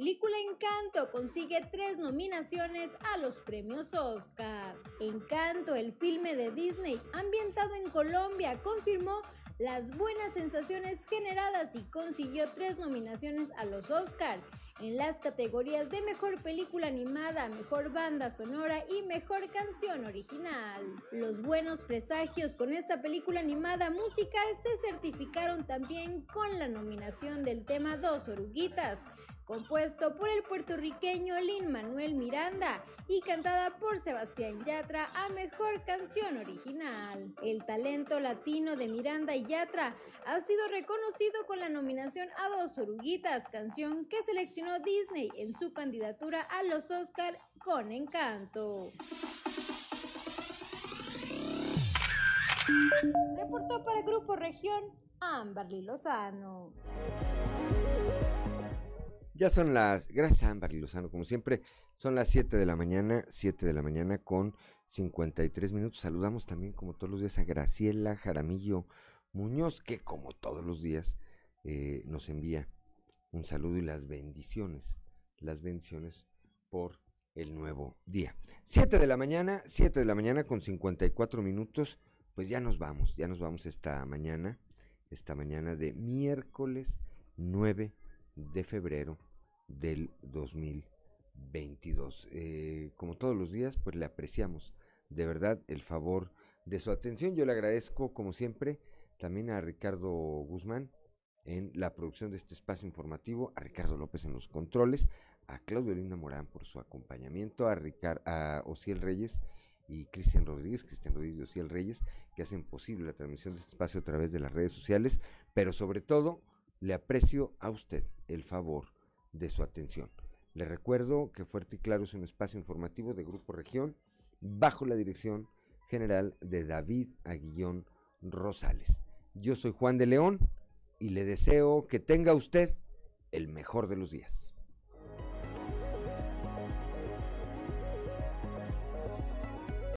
Película Encanto consigue tres nominaciones a los premios Oscar. Encanto, el filme de Disney ambientado en Colombia, confirmó las buenas sensaciones generadas y consiguió tres nominaciones a los Oscar en las categorías de Mejor Película Animada, Mejor Banda Sonora y Mejor Canción Original. Los buenos presagios con esta película animada musical se certificaron también con la nominación del tema Dos Oruguitas, compuesto por el puertorriqueño Lin Manuel Miranda y cantada por Sebastián Yatra a Mejor Canción Original. El talento latino de Miranda y Yatra ha sido reconocido con la nominación a Dos Oruguitas, canción que seleccionó Disney en su candidatura a los Oscar con encanto. Reportó para Grupo Región Amberly Lozano. Ya son las, gracias Ámbar Lozano, como siempre, son las 7 de la mañana, 7 de la mañana con 53 minutos. Saludamos también, como todos los días, a Graciela Jaramillo Muñoz, que como todos los días eh, nos envía un saludo y las bendiciones, las bendiciones por el nuevo día. 7 de la mañana, 7 de la mañana con 54 minutos, pues ya nos vamos, ya nos vamos esta mañana, esta mañana de miércoles 9 de febrero del 2022. Eh, como todos los días, pues le apreciamos de verdad el favor de su atención. Yo le agradezco, como siempre, también a Ricardo Guzmán en la producción de este espacio informativo, a Ricardo López en los controles, a Claudio Linda Morán por su acompañamiento, a, Ociel Reyes y Cristian Rodríguez, Cristian Rodríguez y Ociel Reyes, que hacen posible la transmisión de este espacio a través de las redes sociales, pero sobre todo le aprecio a usted el favor de su atención. Le recuerdo que Fuerte y Claro es un espacio informativo de Grupo Región bajo la dirección general de David Aguillón Rosales. Yo soy Juan de León y le deseo que tenga usted el mejor de los días.